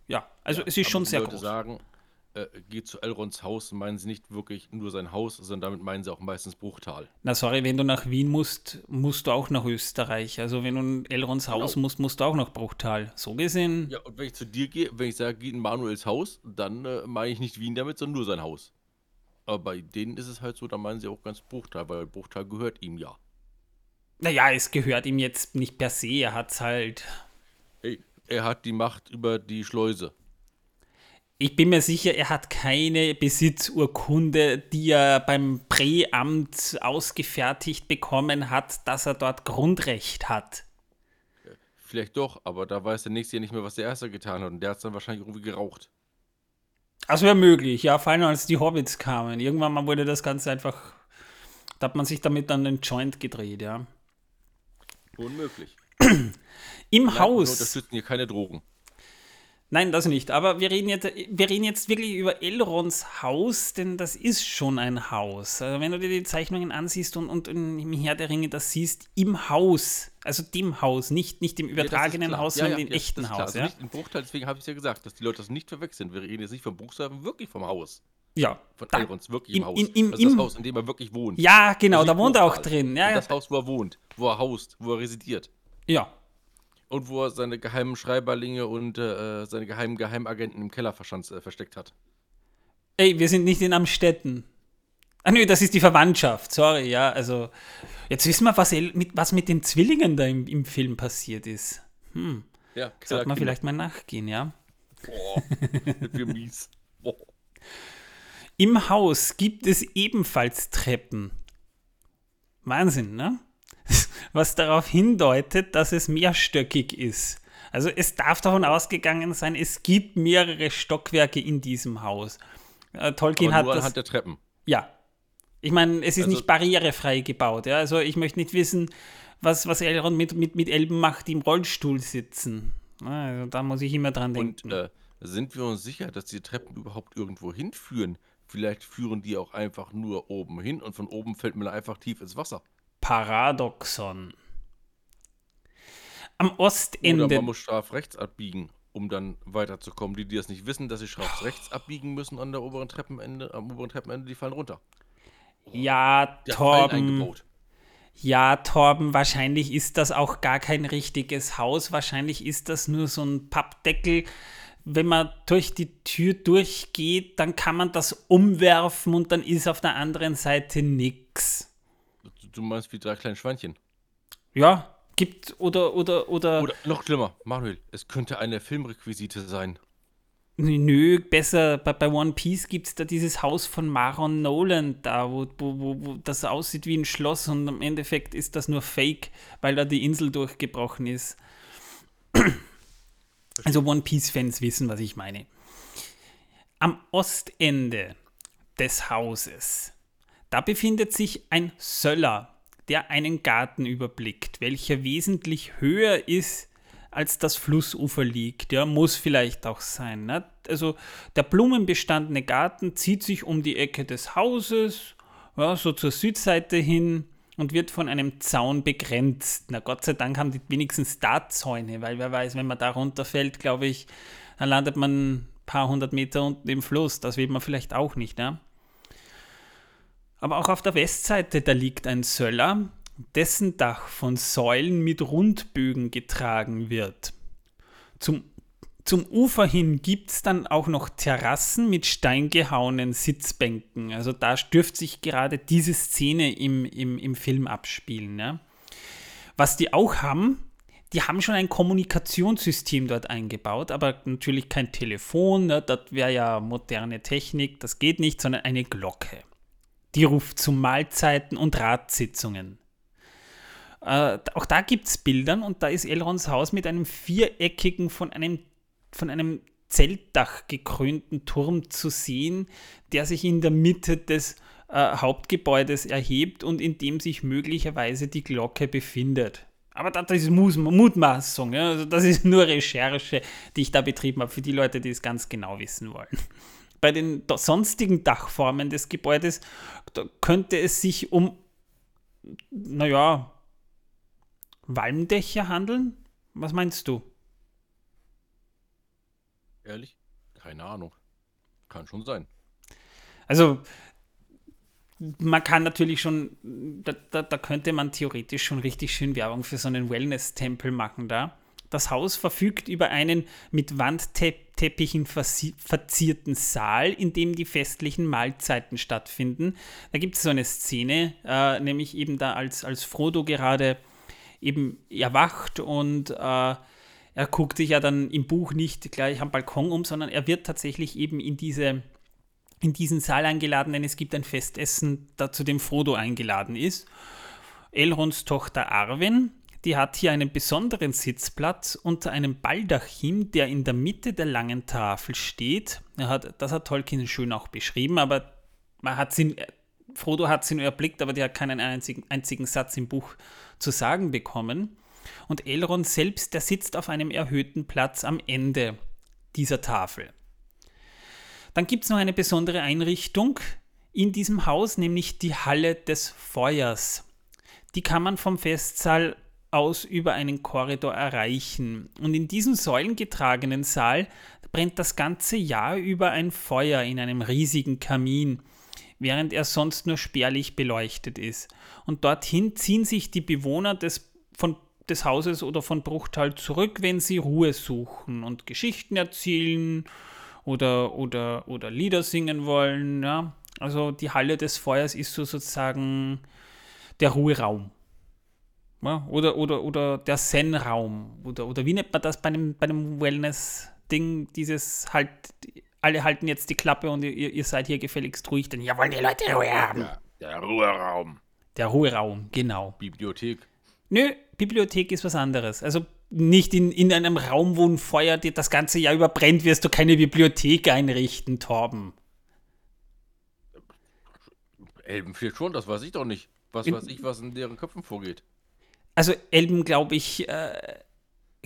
Ja, also ja, es ist schon sehr Leute groß. sagen, äh, geht zu Elrons Haus, meinen sie nicht wirklich nur sein Haus, sondern damit meinen sie auch meistens Bruchtal. Na sorry, wenn du nach Wien musst, musst du auch nach Österreich. Also wenn du in Elrons genau. Haus musst, musst du auch nach Bruchtal. So gesehen. Ja, und wenn ich zu dir gehe, wenn ich sage, geht in Manuels Haus, dann äh, meine ich nicht Wien damit, sondern nur sein Haus. Aber bei denen ist es halt so, da meinen sie auch ganz Bruchteil, weil Bruchteil gehört ihm ja. Naja, es gehört ihm jetzt nicht per se, er hat es halt. Hey, er hat die Macht über die Schleuse. Ich bin mir sicher, er hat keine Besitzurkunde, die er beim Präamt ausgefertigt bekommen hat, dass er dort Grundrecht hat. Vielleicht doch, aber da weiß der nächste ja nicht mehr, was der erste getan hat. Und der hat es dann wahrscheinlich irgendwie geraucht. Das wäre möglich, ja, vor allem als die Hobbits kamen. Irgendwann mal wurde das Ganze einfach, da hat man sich damit dann den Joint gedreht, ja. Unmöglich. Im Nein, Haus. Wir unterstützen hier keine Drogen. Nein, das nicht. Aber wir reden jetzt, wir reden jetzt wirklich über Elrons Haus, denn das ist schon ein Haus. Also wenn du dir die Zeichnungen ansiehst und, und im Herr der Ringe das siehst, im Haus, also dem Haus, nicht, nicht im übertragenen ja, Haus, sondern ja, im echten Haus. Also ja? nicht im Bruchteil, deswegen habe ich es ja gesagt, dass die Leute das nicht verwechseln. Wir reden jetzt nicht vom Bruchteil, sondern wirklich vom Haus. Ja. Von da, Elrons, wirklich im, im Haus. In, im, also das Haus, in dem er wirklich wohnt. Ja, genau, also da wohnt er auch drin. Ja, das Haus, wo er wohnt, wo er haust, wo er residiert. Ja, und wo er seine geheimen Schreiberlinge und äh, seine geheimen Geheimagenten im Keller verschanzt, äh, versteckt hat. Ey, wir sind nicht in Amstetten. Ah nö, das ist die Verwandtschaft, sorry, ja. Also, jetzt wissen wir, was mit, was mit den Zwillingen da im, im Film passiert ist. Hm. Ja, Sollte man vielleicht mal nachgehen, ja? Boah, wir mies. Boah. Im Haus gibt es ebenfalls Treppen. Wahnsinn, ne? was darauf hindeutet, dass es mehrstöckig ist. Also es darf davon ausgegangen sein, es gibt mehrere Stockwerke in diesem Haus. Äh, Tolkien Aber nur hat anhand das, der Treppen. Ja. Ich meine, es ist also, nicht barrierefrei gebaut. Ja? Also ich möchte nicht wissen, was, was Elrond mit, mit, mit Elben macht, die im Rollstuhl sitzen. Also da muss ich immer dran denken. Und äh, sind wir uns sicher, dass die Treppen überhaupt irgendwo hinführen? Vielleicht führen die auch einfach nur oben hin und von oben fällt man einfach tief ins Wasser. Paradoxon. Am Ostende. Oder man muss scharf rechts abbiegen, um dann weiterzukommen. Die, die das nicht wissen, dass sie scharf rechts abbiegen müssen an der oberen Treppenende, am oberen Treppenende, die fallen runter. Ja, Der Torben. Ja, Torben, wahrscheinlich ist das auch gar kein richtiges Haus. Wahrscheinlich ist das nur so ein Pappdeckel. Wenn man durch die Tür durchgeht, dann kann man das umwerfen und dann ist auf der anderen Seite nix. Du meinst wie drei kleine Schweinchen? Ja, gibt oder oder oder. Oder noch schlimmer, Manuel, es könnte eine Filmrequisite sein. Nö, besser, bei, bei One Piece gibt es da dieses Haus von Maron Nolan da, wo, wo, wo, wo das aussieht wie ein Schloss und im Endeffekt ist das nur Fake, weil da die Insel durchgebrochen ist. Also One Piece-Fans wissen, was ich meine. Am Ostende des Hauses, da befindet sich ein Söller, der einen Garten überblickt, welcher wesentlich höher ist als das Flussufer liegt. Ja, muss vielleicht auch sein. Ne? Also der blumenbestandene Garten zieht sich um die Ecke des Hauses, ja, so zur Südseite hin und wird von einem Zaun begrenzt. Na Gott sei Dank haben die wenigstens da Zäune, weil wer weiß, wenn man da runterfällt, glaube ich, dann landet man ein paar hundert Meter unten im Fluss. Das will man vielleicht auch nicht. Ne? Aber auch auf der Westseite, da liegt ein Söller, dessen Dach von Säulen mit Rundbögen getragen wird. Zum, zum Ufer hin gibt es dann auch noch Terrassen mit steingehauenen Sitzbänken. Also da dürfte sich gerade diese Szene im, im, im Film abspielen. Ja. Was die auch haben, die haben schon ein Kommunikationssystem dort eingebaut, aber natürlich kein Telefon, ne? das wäre ja moderne Technik, das geht nicht, sondern eine Glocke. Die ruft zu Mahlzeiten und Ratssitzungen. Äh, auch da gibt es Bildern und da ist Elrons Haus mit einem viereckigen, von einem, von einem Zeltdach gekrönten Turm zu sehen, der sich in der Mitte des äh, Hauptgebäudes erhebt und in dem sich möglicherweise die Glocke befindet. Aber das ist Mutmaßung, ja? also das ist nur Recherche, die ich da betrieben habe, für die Leute, die es ganz genau wissen wollen. Bei den sonstigen Dachformen des Gebäudes könnte es sich um, naja, Walmdächer handeln? Was meinst du? Ehrlich? Keine Ahnung. Kann schon sein. Also, man kann natürlich schon, da, da, da, könnte man theoretisch schon richtig schön Werbung für so einen Wellness-Tempel machen da. Das Haus verfügt über einen mit Wandteppichen verzierten Saal, in dem die festlichen Mahlzeiten stattfinden. Da gibt es so eine Szene, äh, nämlich eben da, als, als Frodo gerade eben erwacht und äh, er guckt sich ja dann im Buch nicht gleich am Balkon um, sondern er wird tatsächlich eben in diese in diesen Saal eingeladen, denn es gibt ein Festessen, da zu dem Frodo eingeladen ist. Elrons Tochter Arwen, die hat hier einen besonderen Sitzplatz unter einem Baldachin, der in der Mitte der langen Tafel steht. Hat, das hat Tolkien schön auch beschrieben, aber man hat ihn, Frodo hat sie nur erblickt, aber der hat keinen einzigen, einzigen Satz im Buch zu sagen bekommen. Und Elrond selbst, der sitzt auf einem erhöhten Platz am Ende dieser Tafel. Dann gibt es noch eine besondere Einrichtung in diesem Haus, nämlich die Halle des Feuers. Die kann man vom Festsaal aus über einen Korridor erreichen. Und in diesem säulengetragenen Saal brennt das ganze Jahr über ein Feuer in einem riesigen Kamin während er sonst nur spärlich beleuchtet ist. Und dorthin ziehen sich die Bewohner des, von, des Hauses oder von Bruchtal zurück, wenn sie Ruhe suchen und Geschichten erzählen oder, oder, oder Lieder singen wollen. Ja? Also die Halle des Feuers ist so sozusagen der Ruheraum. Ja? Oder, oder, oder der Zen-Raum. Oder, oder wie nennt man das bei einem, bei einem Wellness-Ding? Dieses halt alle halten jetzt die Klappe und ihr, ihr seid hier gefälligst ruhig, denn ja wollen die Leute Ruhe haben. Ja, der Ruheraum. Der Ruheraum, genau. Bibliothek. Nö, Bibliothek ist was anderes. Also nicht in, in einem Raum, wo ein Feuer dir das ganze Jahr überbrennt, wirst du keine Bibliothek einrichten, Torben. Elben vielleicht schon, das weiß ich doch nicht. Was in, weiß ich, was in deren Köpfen vorgeht. Also Elben, glaube ich, äh,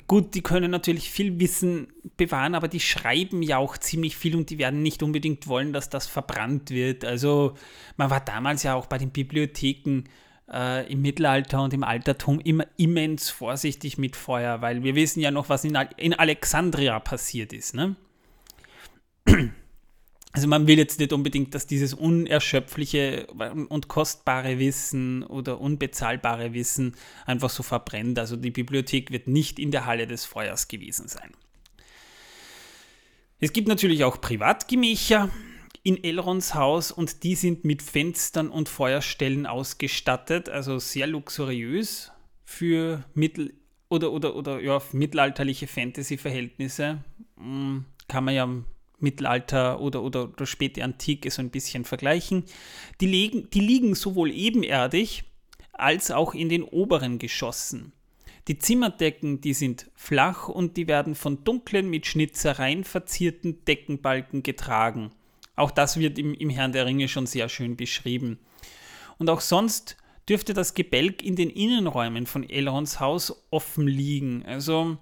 gut, die können natürlich viel Wissen bewahren, aber die schreiben ja auch ziemlich viel und die werden nicht unbedingt wollen, dass das verbrannt wird. Also man war damals ja auch bei den Bibliotheken äh, im Mittelalter und im Altertum immer immens vorsichtig mit Feuer, weil wir wissen ja noch, was in, in Alexandria passiert ist. Ne? Also man will jetzt nicht unbedingt, dass dieses unerschöpfliche und kostbare Wissen oder unbezahlbare Wissen einfach so verbrennt. Also die Bibliothek wird nicht in der Halle des Feuers gewesen sein. Es gibt natürlich auch Privatgemächer in Elrons Haus und die sind mit Fenstern und Feuerstellen ausgestattet, also sehr luxuriös für mittel- oder, oder, oder ja, mittelalterliche Fantasy-Verhältnisse. Hm, kann man ja Mittelalter oder, oder, oder späte Antike so ein bisschen vergleichen. Die, liegen, die liegen sowohl ebenerdig als auch in den oberen Geschossen. Die Zimmerdecken, die sind flach und die werden von dunklen, mit Schnitzereien verzierten Deckenbalken getragen. Auch das wird im, im Herrn der Ringe schon sehr schön beschrieben. Und auch sonst dürfte das Gebälk in den Innenräumen von Elrons Haus offen liegen. Also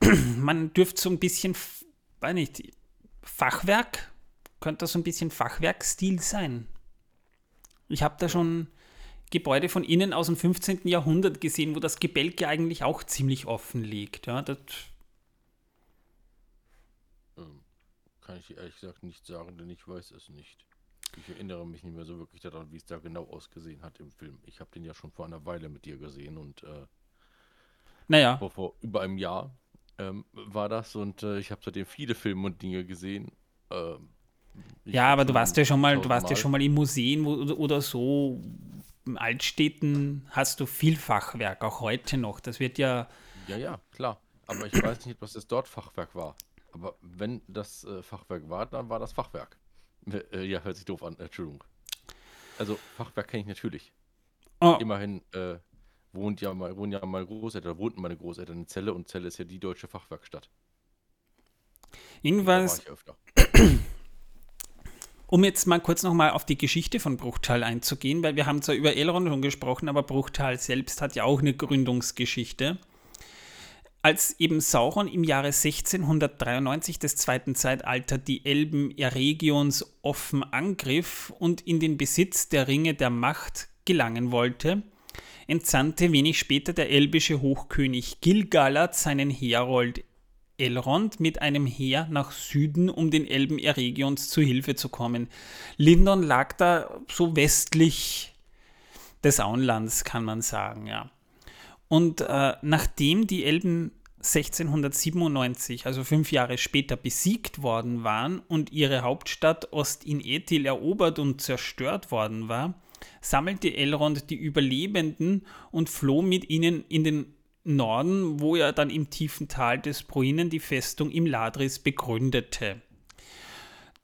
man dürfte so ein bisschen weiß nicht, Fachwerk, könnte das so ein bisschen Fachwerkstil sein. Ich habe da schon Gebäude von innen aus dem 15. Jahrhundert gesehen, wo das Gebälke eigentlich auch ziemlich offen liegt. Ja, das ähm, kann ich ehrlich gesagt nicht sagen, denn ich weiß es nicht. Ich erinnere mich nicht mehr so wirklich daran, wie es da genau ausgesehen hat im Film. Ich habe den ja schon vor einer Weile mit dir gesehen und äh, naja. vor, vor über einem Jahr ähm, war das und äh, ich habe seitdem viele Filme und Dinge gesehen. Ähm, ja, aber du warst ja schon mal, du warst ja schon mal in Museen oder, oder so. In Altstädten hast du viel Fachwerk, auch heute noch. Das wird ja. Ja, ja, klar. Aber ich weiß nicht, was das dort Fachwerk war. Aber wenn das äh, Fachwerk war, dann war das Fachwerk. Äh, ja, hört sich doof an, Entschuldigung. Also Fachwerk kenne ich natürlich. Oh. Immerhin äh, wohnt ja mal, wohnen ja mal Großeltern, da wohnten meine Großeltern in Celle und Celle ist ja die deutsche Fachwerkstatt. Irgendwas. Um jetzt mal kurz nochmal auf die Geschichte von Bruchtal einzugehen, weil wir haben zwar über Elrond schon gesprochen, aber Bruchtal selbst hat ja auch eine Gründungsgeschichte. Als eben Sauron im Jahre 1693 des Zweiten Zeitalters die Elben Eregions offen angriff und in den Besitz der Ringe der Macht gelangen wollte, entsandte wenig später der elbische Hochkönig Gilgalad seinen Herold Elrond mit einem Heer nach Süden, um den Elben Eregions zu Hilfe zu kommen. Lindon lag da so westlich des Auenlands, kann man sagen, ja. Und äh, nachdem die Elben 1697, also fünf Jahre später, besiegt worden waren und ihre Hauptstadt Ost-in-Ethil erobert und zerstört worden war, sammelte Elrond die Überlebenden und floh mit ihnen in den Norden, wo er dann im tiefen Tal des Bruinen die Festung im Ladris begründete.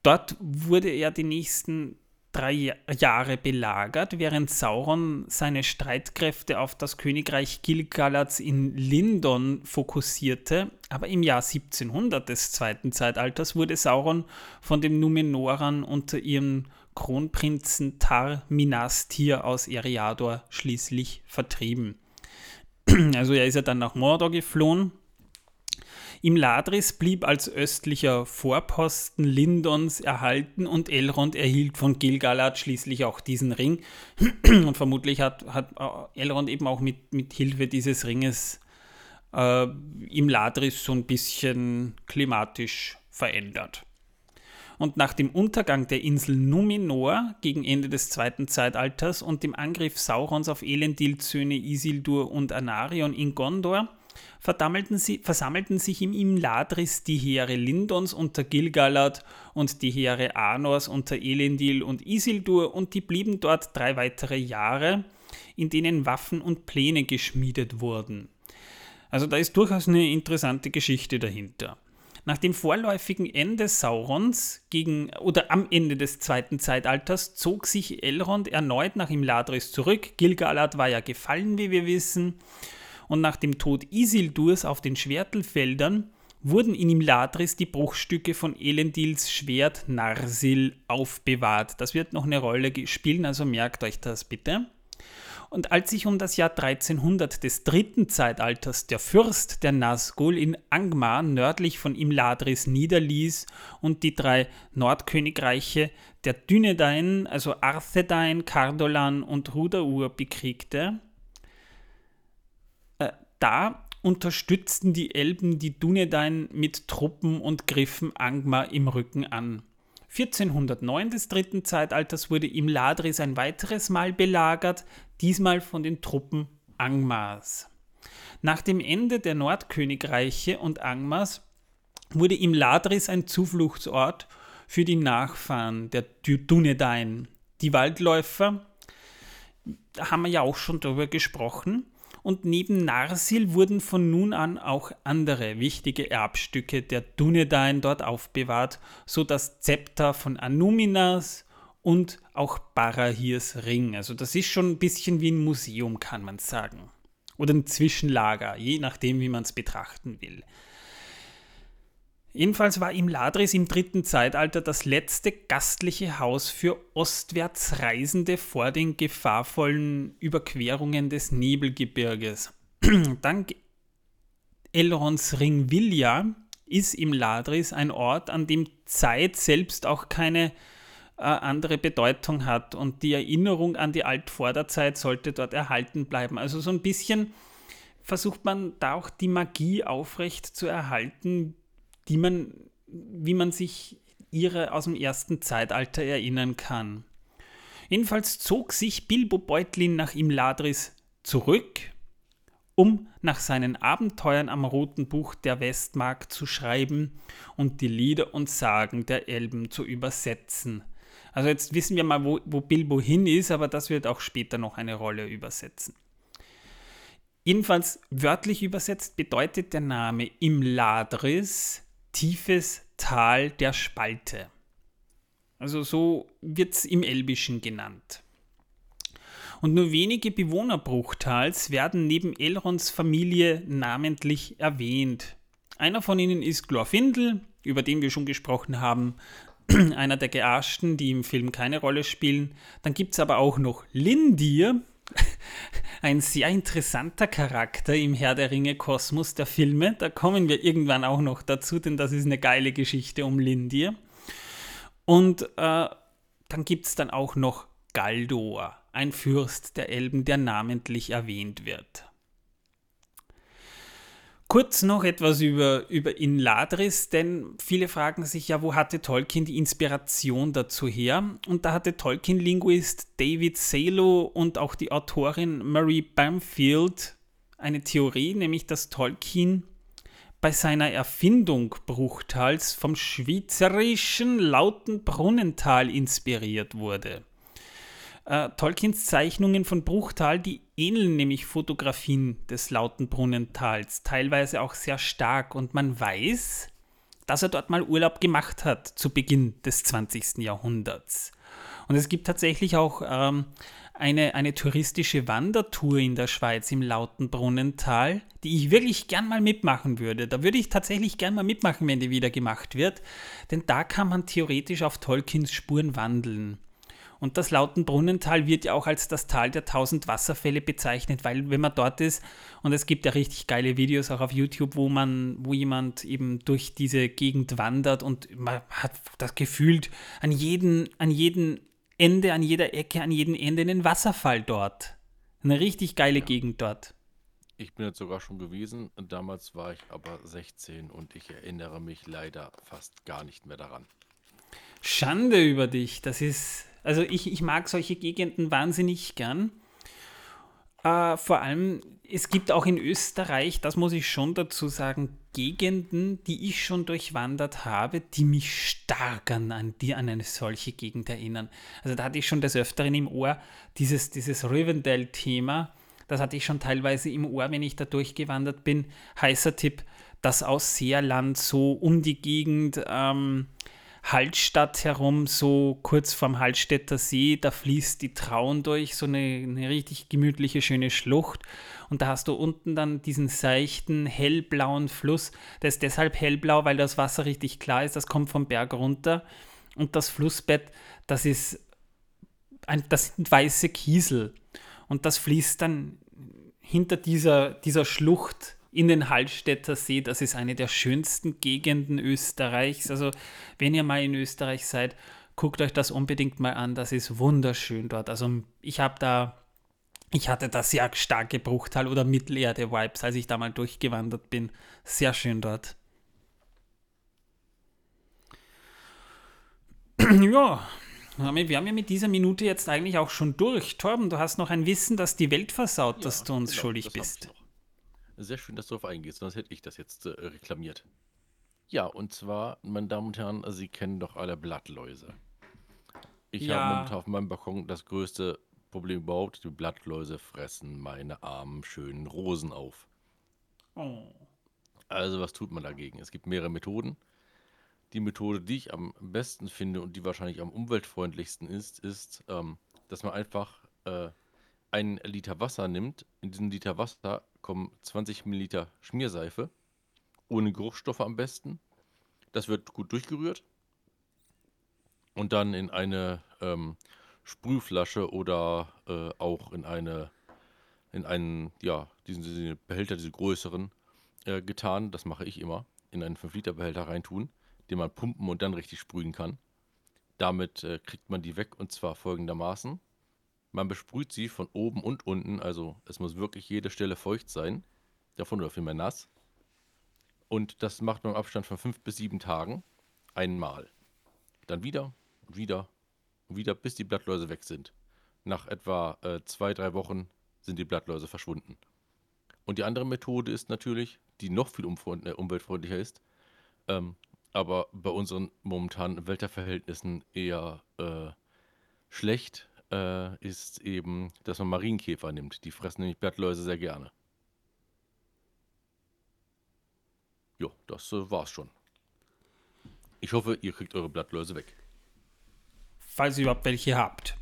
Dort wurde er die nächsten drei Jahre belagert, während Sauron seine Streitkräfte auf das Königreich Gilgalads in Lindon fokussierte. Aber im Jahr 1700 des Zweiten Zeitalters wurde Sauron von den Numenoran unter ihrem Kronprinzen Tar Minastir aus Eriador schließlich vertrieben. Also er ist ja dann nach Mordor geflohen. Im Ladris blieb als östlicher Vorposten Lindons erhalten und Elrond erhielt von Gilgalad schließlich auch diesen Ring. Und vermutlich hat, hat äh, Elrond eben auch mit, mit Hilfe dieses Ringes äh, im Ladris so ein bisschen klimatisch verändert und nach dem Untergang der Insel Numenor gegen Ende des Zweiten Zeitalters und dem Angriff Saurons auf Elendils Söhne Isildur und Anarion in Gondor sie, versammelten sich im Imladris die Heere Lindons unter Gilgalad und die Heere Anors unter Elendil und Isildur und die blieben dort drei weitere Jahre, in denen Waffen und Pläne geschmiedet wurden. Also da ist durchaus eine interessante Geschichte dahinter. Nach dem vorläufigen Ende Saurons gegen, oder am Ende des zweiten Zeitalters zog sich Elrond erneut nach Imladris zurück. Gilgalad war ja gefallen, wie wir wissen. Und nach dem Tod Isildurs auf den Schwertelfeldern wurden in Imladris die Bruchstücke von Elendils Schwert Narsil aufbewahrt. Das wird noch eine Rolle spielen, also merkt euch das bitte. Und als sich um das Jahr 1300 des dritten Zeitalters der Fürst der Nazgul in Angmar nördlich von Imladris niederließ und die drei Nordkönigreiche der Dünedain, also Arthedain, Cardolan und Rudaur bekriegte, äh, da unterstützten die Elben die Dunedain mit Truppen und griffen Angmar im Rücken an. 1409 des dritten Zeitalters wurde Imladris ein weiteres Mal belagert, diesmal von den Truppen Angmars. Nach dem Ende der Nordkönigreiche und Angmars wurde Imladris ein Zufluchtsort für die Nachfahren der Dunedain. Die Waldläufer, da haben wir ja auch schon darüber gesprochen, und neben Narsil wurden von nun an auch andere wichtige Erbstücke der Dunedain dort aufbewahrt, so das Zepter von Anuminas und auch Barahirs Ring. Also das ist schon ein bisschen wie ein Museum, kann man sagen. Oder ein Zwischenlager, je nachdem, wie man es betrachten will. Jedenfalls war Imladris im dritten Zeitalter das letzte gastliche Haus für ostwärts Reisende vor den gefahrvollen Überquerungen des Nebelgebirges. Dank Elrons Ring Vilja ist Imladris ein Ort, an dem Zeit selbst auch keine andere Bedeutung hat und die Erinnerung an die Altvorderzeit sollte dort erhalten bleiben. Also so ein bisschen versucht man da auch die Magie aufrecht zu erhalten, die man, wie man sich ihre aus dem ersten Zeitalter erinnern kann. Jedenfalls zog sich Bilbo Beutlin nach Imladris zurück, um nach seinen Abenteuern am Roten Buch der Westmark zu schreiben und die Lieder und Sagen der Elben zu übersetzen. Also jetzt wissen wir mal, wo, wo Bilbo hin ist, aber das wird auch später noch eine Rolle übersetzen. Jedenfalls wörtlich übersetzt bedeutet der Name Imladris tiefes Tal der Spalte. Also so wird es im Elbischen genannt. Und nur wenige Bewohner Bruchtals werden neben Elrons Familie namentlich erwähnt. Einer von ihnen ist Glorfindel, über den wir schon gesprochen haben, einer der Gearschten, die im Film keine Rolle spielen. Dann gibt es aber auch noch Lindir, ein sehr interessanter Charakter im Herr der Ringe Kosmos der Filme. Da kommen wir irgendwann auch noch dazu, denn das ist eine geile Geschichte um Lindir. Und äh, dann gibt es dann auch noch Galdor, ein Fürst der Elben, der namentlich erwähnt wird. Kurz noch etwas über, über Inladris, denn viele fragen sich ja, wo hatte Tolkien die Inspiration dazu her? Und da hatte Tolkien-Linguist David Salo und auch die Autorin Marie Bamfield eine Theorie, nämlich dass Tolkien bei seiner Erfindung Bruchtals vom schweizerischen Lautenbrunnental inspiriert wurde. Äh, Tolkiens Zeichnungen von Bruchtal, die ähneln nämlich Fotografien des Lautenbrunnentals, teilweise auch sehr stark. Und man weiß, dass er dort mal Urlaub gemacht hat zu Beginn des 20. Jahrhunderts. Und es gibt tatsächlich auch ähm, eine, eine touristische Wandertour in der Schweiz im Lautenbrunnental, die ich wirklich gern mal mitmachen würde. Da würde ich tatsächlich gern mal mitmachen, wenn die wieder gemacht wird, denn da kann man theoretisch auf Tolkiens Spuren wandeln. Und das Lautenbrunnental wird ja auch als das Tal der tausend Wasserfälle bezeichnet, weil wenn man dort ist, und es gibt ja richtig geile Videos auch auf YouTube, wo man, wo jemand eben durch diese Gegend wandert und man hat das Gefühl, an jedem, an jedem Ende, an jeder Ecke, an jedem Ende einen Wasserfall dort. Eine richtig geile ja. Gegend dort. Ich bin jetzt sogar schon gewesen, damals war ich aber 16 und ich erinnere mich leider fast gar nicht mehr daran. Schande über dich, das ist also ich, ich mag solche Gegenden wahnsinnig gern. Äh, vor allem, es gibt auch in Österreich, das muss ich schon dazu sagen, Gegenden, die ich schon durchwandert habe, die mich stark an, an, die, an eine solche Gegend erinnern. Also da hatte ich schon des Öfteren im Ohr dieses, dieses Rivendell-Thema. Das hatte ich schon teilweise im Ohr, wenn ich da durchgewandert bin. Heißer Tipp, das Ausseerland so um die Gegend. Ähm, Hallstatt herum, so kurz vorm Hallstätter See, da fließt die Traun durch, so eine, eine richtig gemütliche, schöne Schlucht. Und da hast du unten dann diesen seichten, hellblauen Fluss. Der ist deshalb hellblau, weil das Wasser richtig klar ist. Das kommt vom Berg runter. Und das Flussbett, das ist ein, das sind weiße Kiesel. und das fließt dann hinter dieser, dieser Schlucht in den Hallstätter See. Das ist eine der schönsten Gegenden Österreichs. Also wenn ihr mal in Österreich seid, guckt euch das unbedingt mal an. Das ist wunderschön dort. Also ich habe da, ich hatte da sehr starke Bruchtal- oder Mittelerde-Vibes, als ich da mal durchgewandert bin. Sehr schön dort. ja, wir haben ja mit dieser Minute jetzt eigentlich auch schon durch. Torben, du hast noch ein Wissen, das die Welt versaut, ja, dass du uns genau, schuldig bist. Sehr schön, dass du darauf eingehst, sonst hätte ich das jetzt äh, reklamiert. Ja, und zwar, meine Damen und Herren, Sie kennen doch alle Blattläuse. Ich ja. habe momentan auf meinem Balkon das größte Problem überhaupt. Die Blattläuse fressen meine armen, schönen Rosen auf. Oh. Also, was tut man dagegen? Es gibt mehrere Methoden. Die Methode, die ich am besten finde und die wahrscheinlich am umweltfreundlichsten ist, ist, ähm, dass man einfach äh, einen Liter Wasser nimmt. In diesen Liter Wasser kommen 20 Milliliter Schmierseife, ohne Geruchsstoffe am besten. Das wird gut durchgerührt und dann in eine ähm, Sprühflasche oder äh, auch in eine in einen, ja, diesen, diesen Behälter, diese größeren, äh, getan. Das mache ich immer. In einen 5-Liter-Behälter reintun den man pumpen und dann richtig sprühen kann. Damit äh, kriegt man die weg und zwar folgendermaßen. Man besprüht sie von oben und unten, also es muss wirklich jede Stelle feucht sein, davon oder vielmehr nass. Und das macht man im Abstand von fünf bis sieben Tagen einmal. Dann wieder und wieder und wieder, bis die Blattläuse weg sind. Nach etwa äh, zwei, drei Wochen sind die Blattläuse verschwunden. Und die andere Methode ist natürlich, die noch viel äh, umweltfreundlicher ist, ähm, aber bei unseren momentanen Wetterverhältnissen eher äh, schlecht, äh, ist eben, dass man Marienkäfer nimmt. Die fressen nämlich Blattläuse sehr gerne. Jo, das äh, war's schon. Ich hoffe, ihr kriegt eure Blattläuse weg. Falls ihr überhaupt welche habt.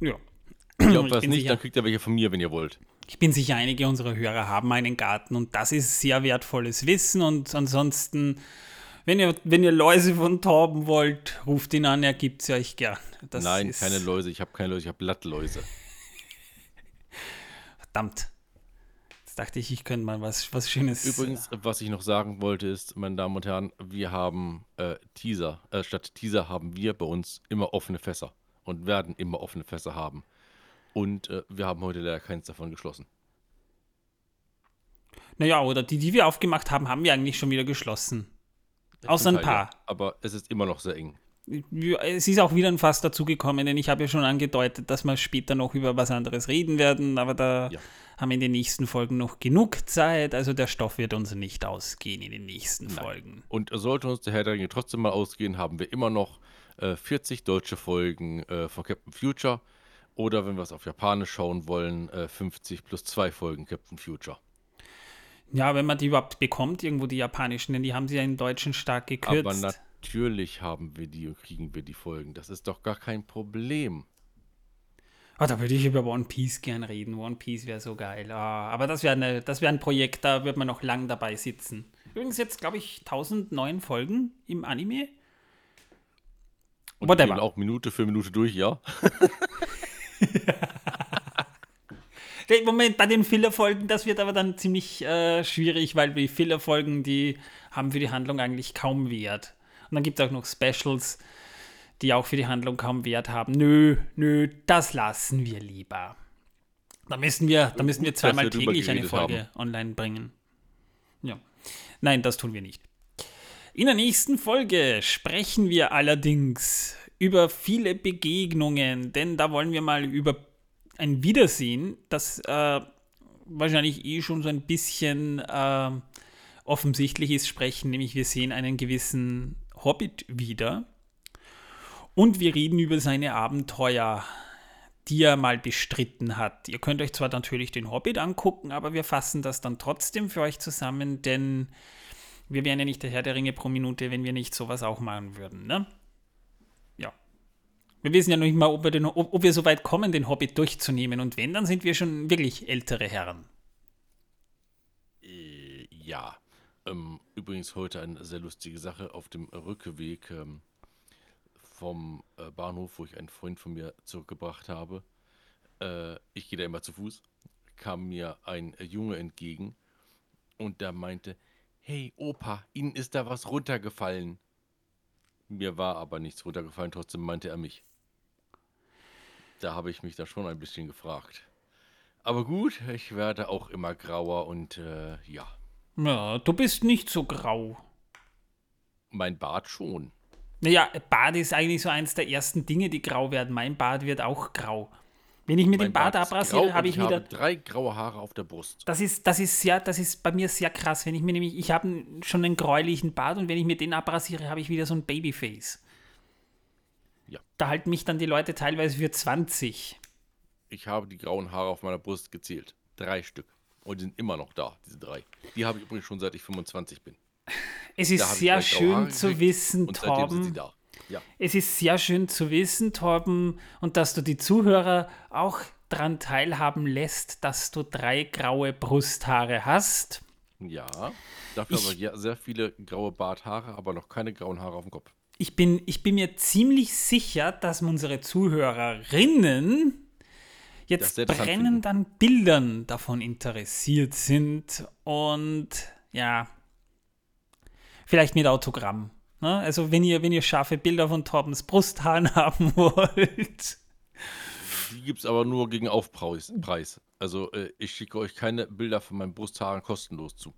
Ja. Ob was nicht, sicher, dann kriegt ihr welche von mir, wenn ihr wollt. Ich bin sicher, einige unserer Hörer haben einen Garten und das ist sehr wertvolles Wissen und ansonsten wenn ihr, wenn ihr Läuse von Torben wollt, ruft ihn an, er gibt sie euch gern. Das Nein, keine Läuse, ich habe keine Läuse, ich habe Blattläuse. Verdammt. Jetzt dachte ich, ich könnte mal was, was Schönes. Übrigens, was ich noch sagen wollte, ist, meine Damen und Herren, wir haben äh, Teaser, äh, statt Teaser haben wir bei uns immer offene Fässer und werden immer offene Fässer haben. Und äh, wir haben heute leider keins davon geschlossen. Naja, oder die, die wir aufgemacht haben, haben wir eigentlich schon wieder geschlossen. Außer ein paar. Ja, aber es ist immer noch sehr eng. Es ist auch wieder ein Fass dazugekommen, denn ich habe ja schon angedeutet, dass wir später noch über was anderes reden werden, aber da ja. haben wir in den nächsten Folgen noch genug Zeit, also der Stoff wird uns nicht ausgehen in den nächsten Nein. Folgen. Und sollte uns der Herr der Ringe trotzdem mal ausgehen, haben wir immer noch äh, 40 deutsche Folgen äh, von Captain Future oder wenn wir es auf Japanisch schauen wollen, äh, 50 plus 2 Folgen Captain Future. Ja, wenn man die überhaupt bekommt, irgendwo die japanischen, denn die haben sie ja im Deutschen stark gekürzt. Aber natürlich haben wir die und kriegen wir die Folgen. Das ist doch gar kein Problem. Oh, da würde ich über One Piece gern reden. One Piece wäre so geil. Oh, aber das wäre wär ein Projekt, da wird man noch lang dabei sitzen. Übrigens jetzt, glaube ich, 1009 Folgen im Anime. Und Whatever. auch Minute für Minute durch, ja. Moment, bei den Filler-Folgen, das wird aber dann ziemlich äh, schwierig, weil die Filler-Folgen, die haben für die Handlung eigentlich kaum Wert. Und dann gibt es auch noch Specials, die auch für die Handlung kaum Wert haben. Nö, nö, das lassen wir lieber. Da müssen wir, da müssen wir zweimal täglich eine Folge haben. online bringen. Ja. Nein, das tun wir nicht. In der nächsten Folge sprechen wir allerdings über viele Begegnungen, denn da wollen wir mal über ein Wiedersehen, das äh, wahrscheinlich eh schon so ein bisschen äh, offensichtlich ist, sprechen, nämlich wir sehen einen gewissen Hobbit wieder und wir reden über seine Abenteuer, die er mal bestritten hat. Ihr könnt euch zwar natürlich den Hobbit angucken, aber wir fassen das dann trotzdem für euch zusammen, denn wir wären ja nicht der Herr der Ringe pro Minute, wenn wir nicht sowas auch machen würden. Ne? Wir wissen ja noch nicht mal, ob wir, den, ob, ob wir so weit kommen, den Hobbit durchzunehmen. Und wenn, dann sind wir schon wirklich ältere Herren. Äh, ja. Ähm, übrigens heute eine sehr lustige Sache. Auf dem Rückweg ähm, vom äh, Bahnhof, wo ich einen Freund von mir zurückgebracht habe, äh, äh, ich gehe da immer zu Fuß, kam mir ein Junge entgegen und der meinte, hey Opa, Ihnen ist da was runtergefallen. Mir war aber nichts runtergefallen, trotzdem meinte er mich. Da habe ich mich da schon ein bisschen gefragt. Aber gut, ich werde auch immer grauer und äh, ja. Ja, du bist nicht so grau. Mein Bart schon. Naja, Bart ist eigentlich so eins der ersten Dinge, die grau werden. Mein Bart wird auch grau. Wenn ich mir den Bart, Bart abrasiere, habe ich, ich wieder. drei graue Haare auf der Brust. Das ist, das ist sehr, das ist bei mir sehr krass. Wenn ich mir nämlich, ich habe schon einen gräulichen Bart und wenn ich mir den abrasiere, habe ich wieder so ein Babyface. Da halten mich dann die Leute teilweise für 20. Ich habe die grauen Haare auf meiner Brust gezählt. Drei Stück. Und die sind immer noch da, diese drei. Die habe ich übrigens schon seit ich 25 bin. Es ist sehr schön zu wissen, Torben. Ja. Es ist sehr schön zu wissen, Torben, und dass du die Zuhörer auch daran teilhaben lässt, dass du drei graue Brusthaare hast. Ja, dafür ich, aber sehr viele graue Barthaare, aber noch keine grauen Haare auf dem Kopf. Ich bin, ich bin mir ziemlich sicher, dass unsere Zuhörerinnen jetzt brennend an Bildern davon interessiert sind und ja, vielleicht mit Autogramm. Ne? Also wenn ihr, wenn ihr scharfe Bilder von Torbens Brusthaaren haben wollt. Die gibt es aber nur gegen Aufpreis. Also äh, ich schicke euch keine Bilder von meinen Brusthaaren kostenlos zu.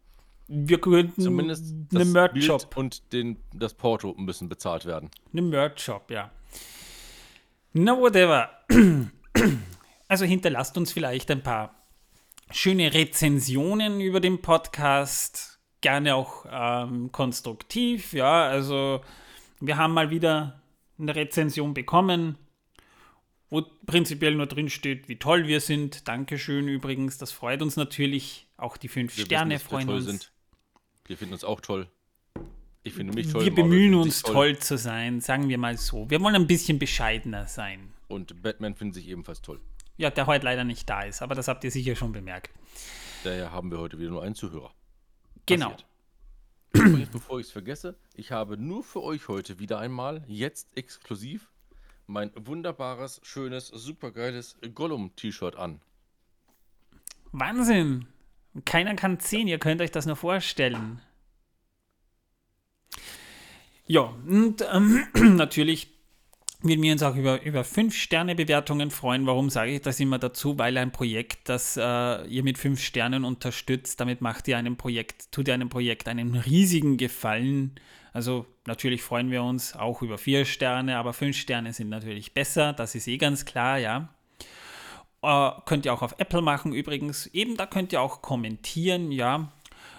Wir könnten Zumindest eine Merch-Shop. und den, das Porto müssen bezahlt werden. Eine Merch-Shop, ja. Na, whatever. Also hinterlasst uns vielleicht ein paar schöne Rezensionen über den Podcast gerne auch ähm, konstruktiv. Ja, also wir haben mal wieder eine Rezension bekommen, wo prinzipiell nur drin steht, wie toll wir sind. Dankeschön übrigens, das freut uns natürlich. Auch die fünf wir Sterne wissen, freuen uns. Sind. Wir finden uns auch toll. Ich finde mich toll. Wir bemühen uns toll. toll zu sein, sagen wir mal so. Wir wollen ein bisschen bescheidener sein. Und Batman findet sich ebenfalls toll. Ja, der heute leider nicht da ist, aber das habt ihr sicher schon bemerkt. Daher haben wir heute wieder nur einen Zuhörer. Genau. Übrigens, bevor ich es vergesse, ich habe nur für euch heute wieder einmal, jetzt exklusiv, mein wunderbares, schönes, supergeiles Gollum-T-Shirt an. Wahnsinn! Keiner kann sehen, ihr könnt euch das nur vorstellen. Ja, und ähm, natürlich würden wir uns auch über, über 5-Sterne-Bewertungen freuen. Warum sage ich das immer dazu? Weil ein Projekt, das äh, ihr mit 5 Sternen unterstützt, damit macht ihr einem Projekt, tut ihr einem Projekt einen riesigen Gefallen. Also natürlich freuen wir uns auch über 4 Sterne, aber 5 Sterne sind natürlich besser, das ist eh ganz klar, ja. Äh, könnt ihr auch auf Apple machen übrigens. Eben, da könnt ihr auch kommentieren, ja.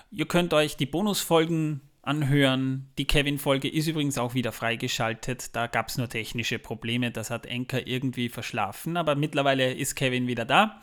Ihr könnt euch die Bonusfolgen anhören. Die Kevin-Folge ist übrigens auch wieder freigeschaltet. Da gab es nur technische Probleme. Das hat Enker irgendwie verschlafen. Aber mittlerweile ist Kevin wieder da.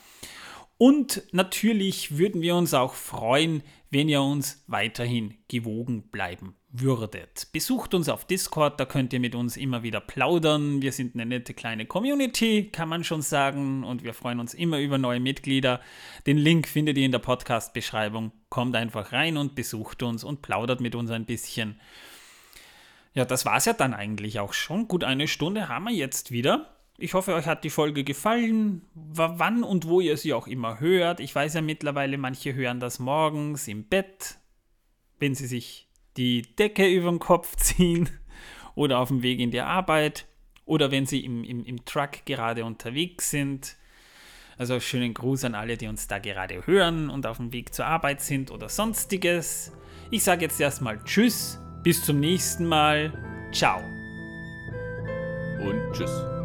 Und natürlich würden wir uns auch freuen, wenn ihr uns weiterhin gewogen bleiben würdet. Besucht uns auf Discord, da könnt ihr mit uns immer wieder plaudern. Wir sind eine nette kleine Community, kann man schon sagen, und wir freuen uns immer über neue Mitglieder. Den Link findet ihr in der Podcast-Beschreibung. Kommt einfach rein und besucht uns und plaudert mit uns ein bisschen. Ja, das war es ja dann eigentlich auch schon. Gut eine Stunde haben wir jetzt wieder. Ich hoffe, euch hat die Folge gefallen. Wann und wo ihr sie auch immer hört. Ich weiß ja mittlerweile, manche hören das morgens im Bett, wenn sie sich die Decke über den Kopf ziehen oder auf dem Weg in die Arbeit oder wenn sie im, im, im Truck gerade unterwegs sind. Also schönen Gruß an alle, die uns da gerade hören und auf dem Weg zur Arbeit sind oder sonstiges. Ich sage jetzt erstmal Tschüss, bis zum nächsten Mal. Ciao. Und Tschüss.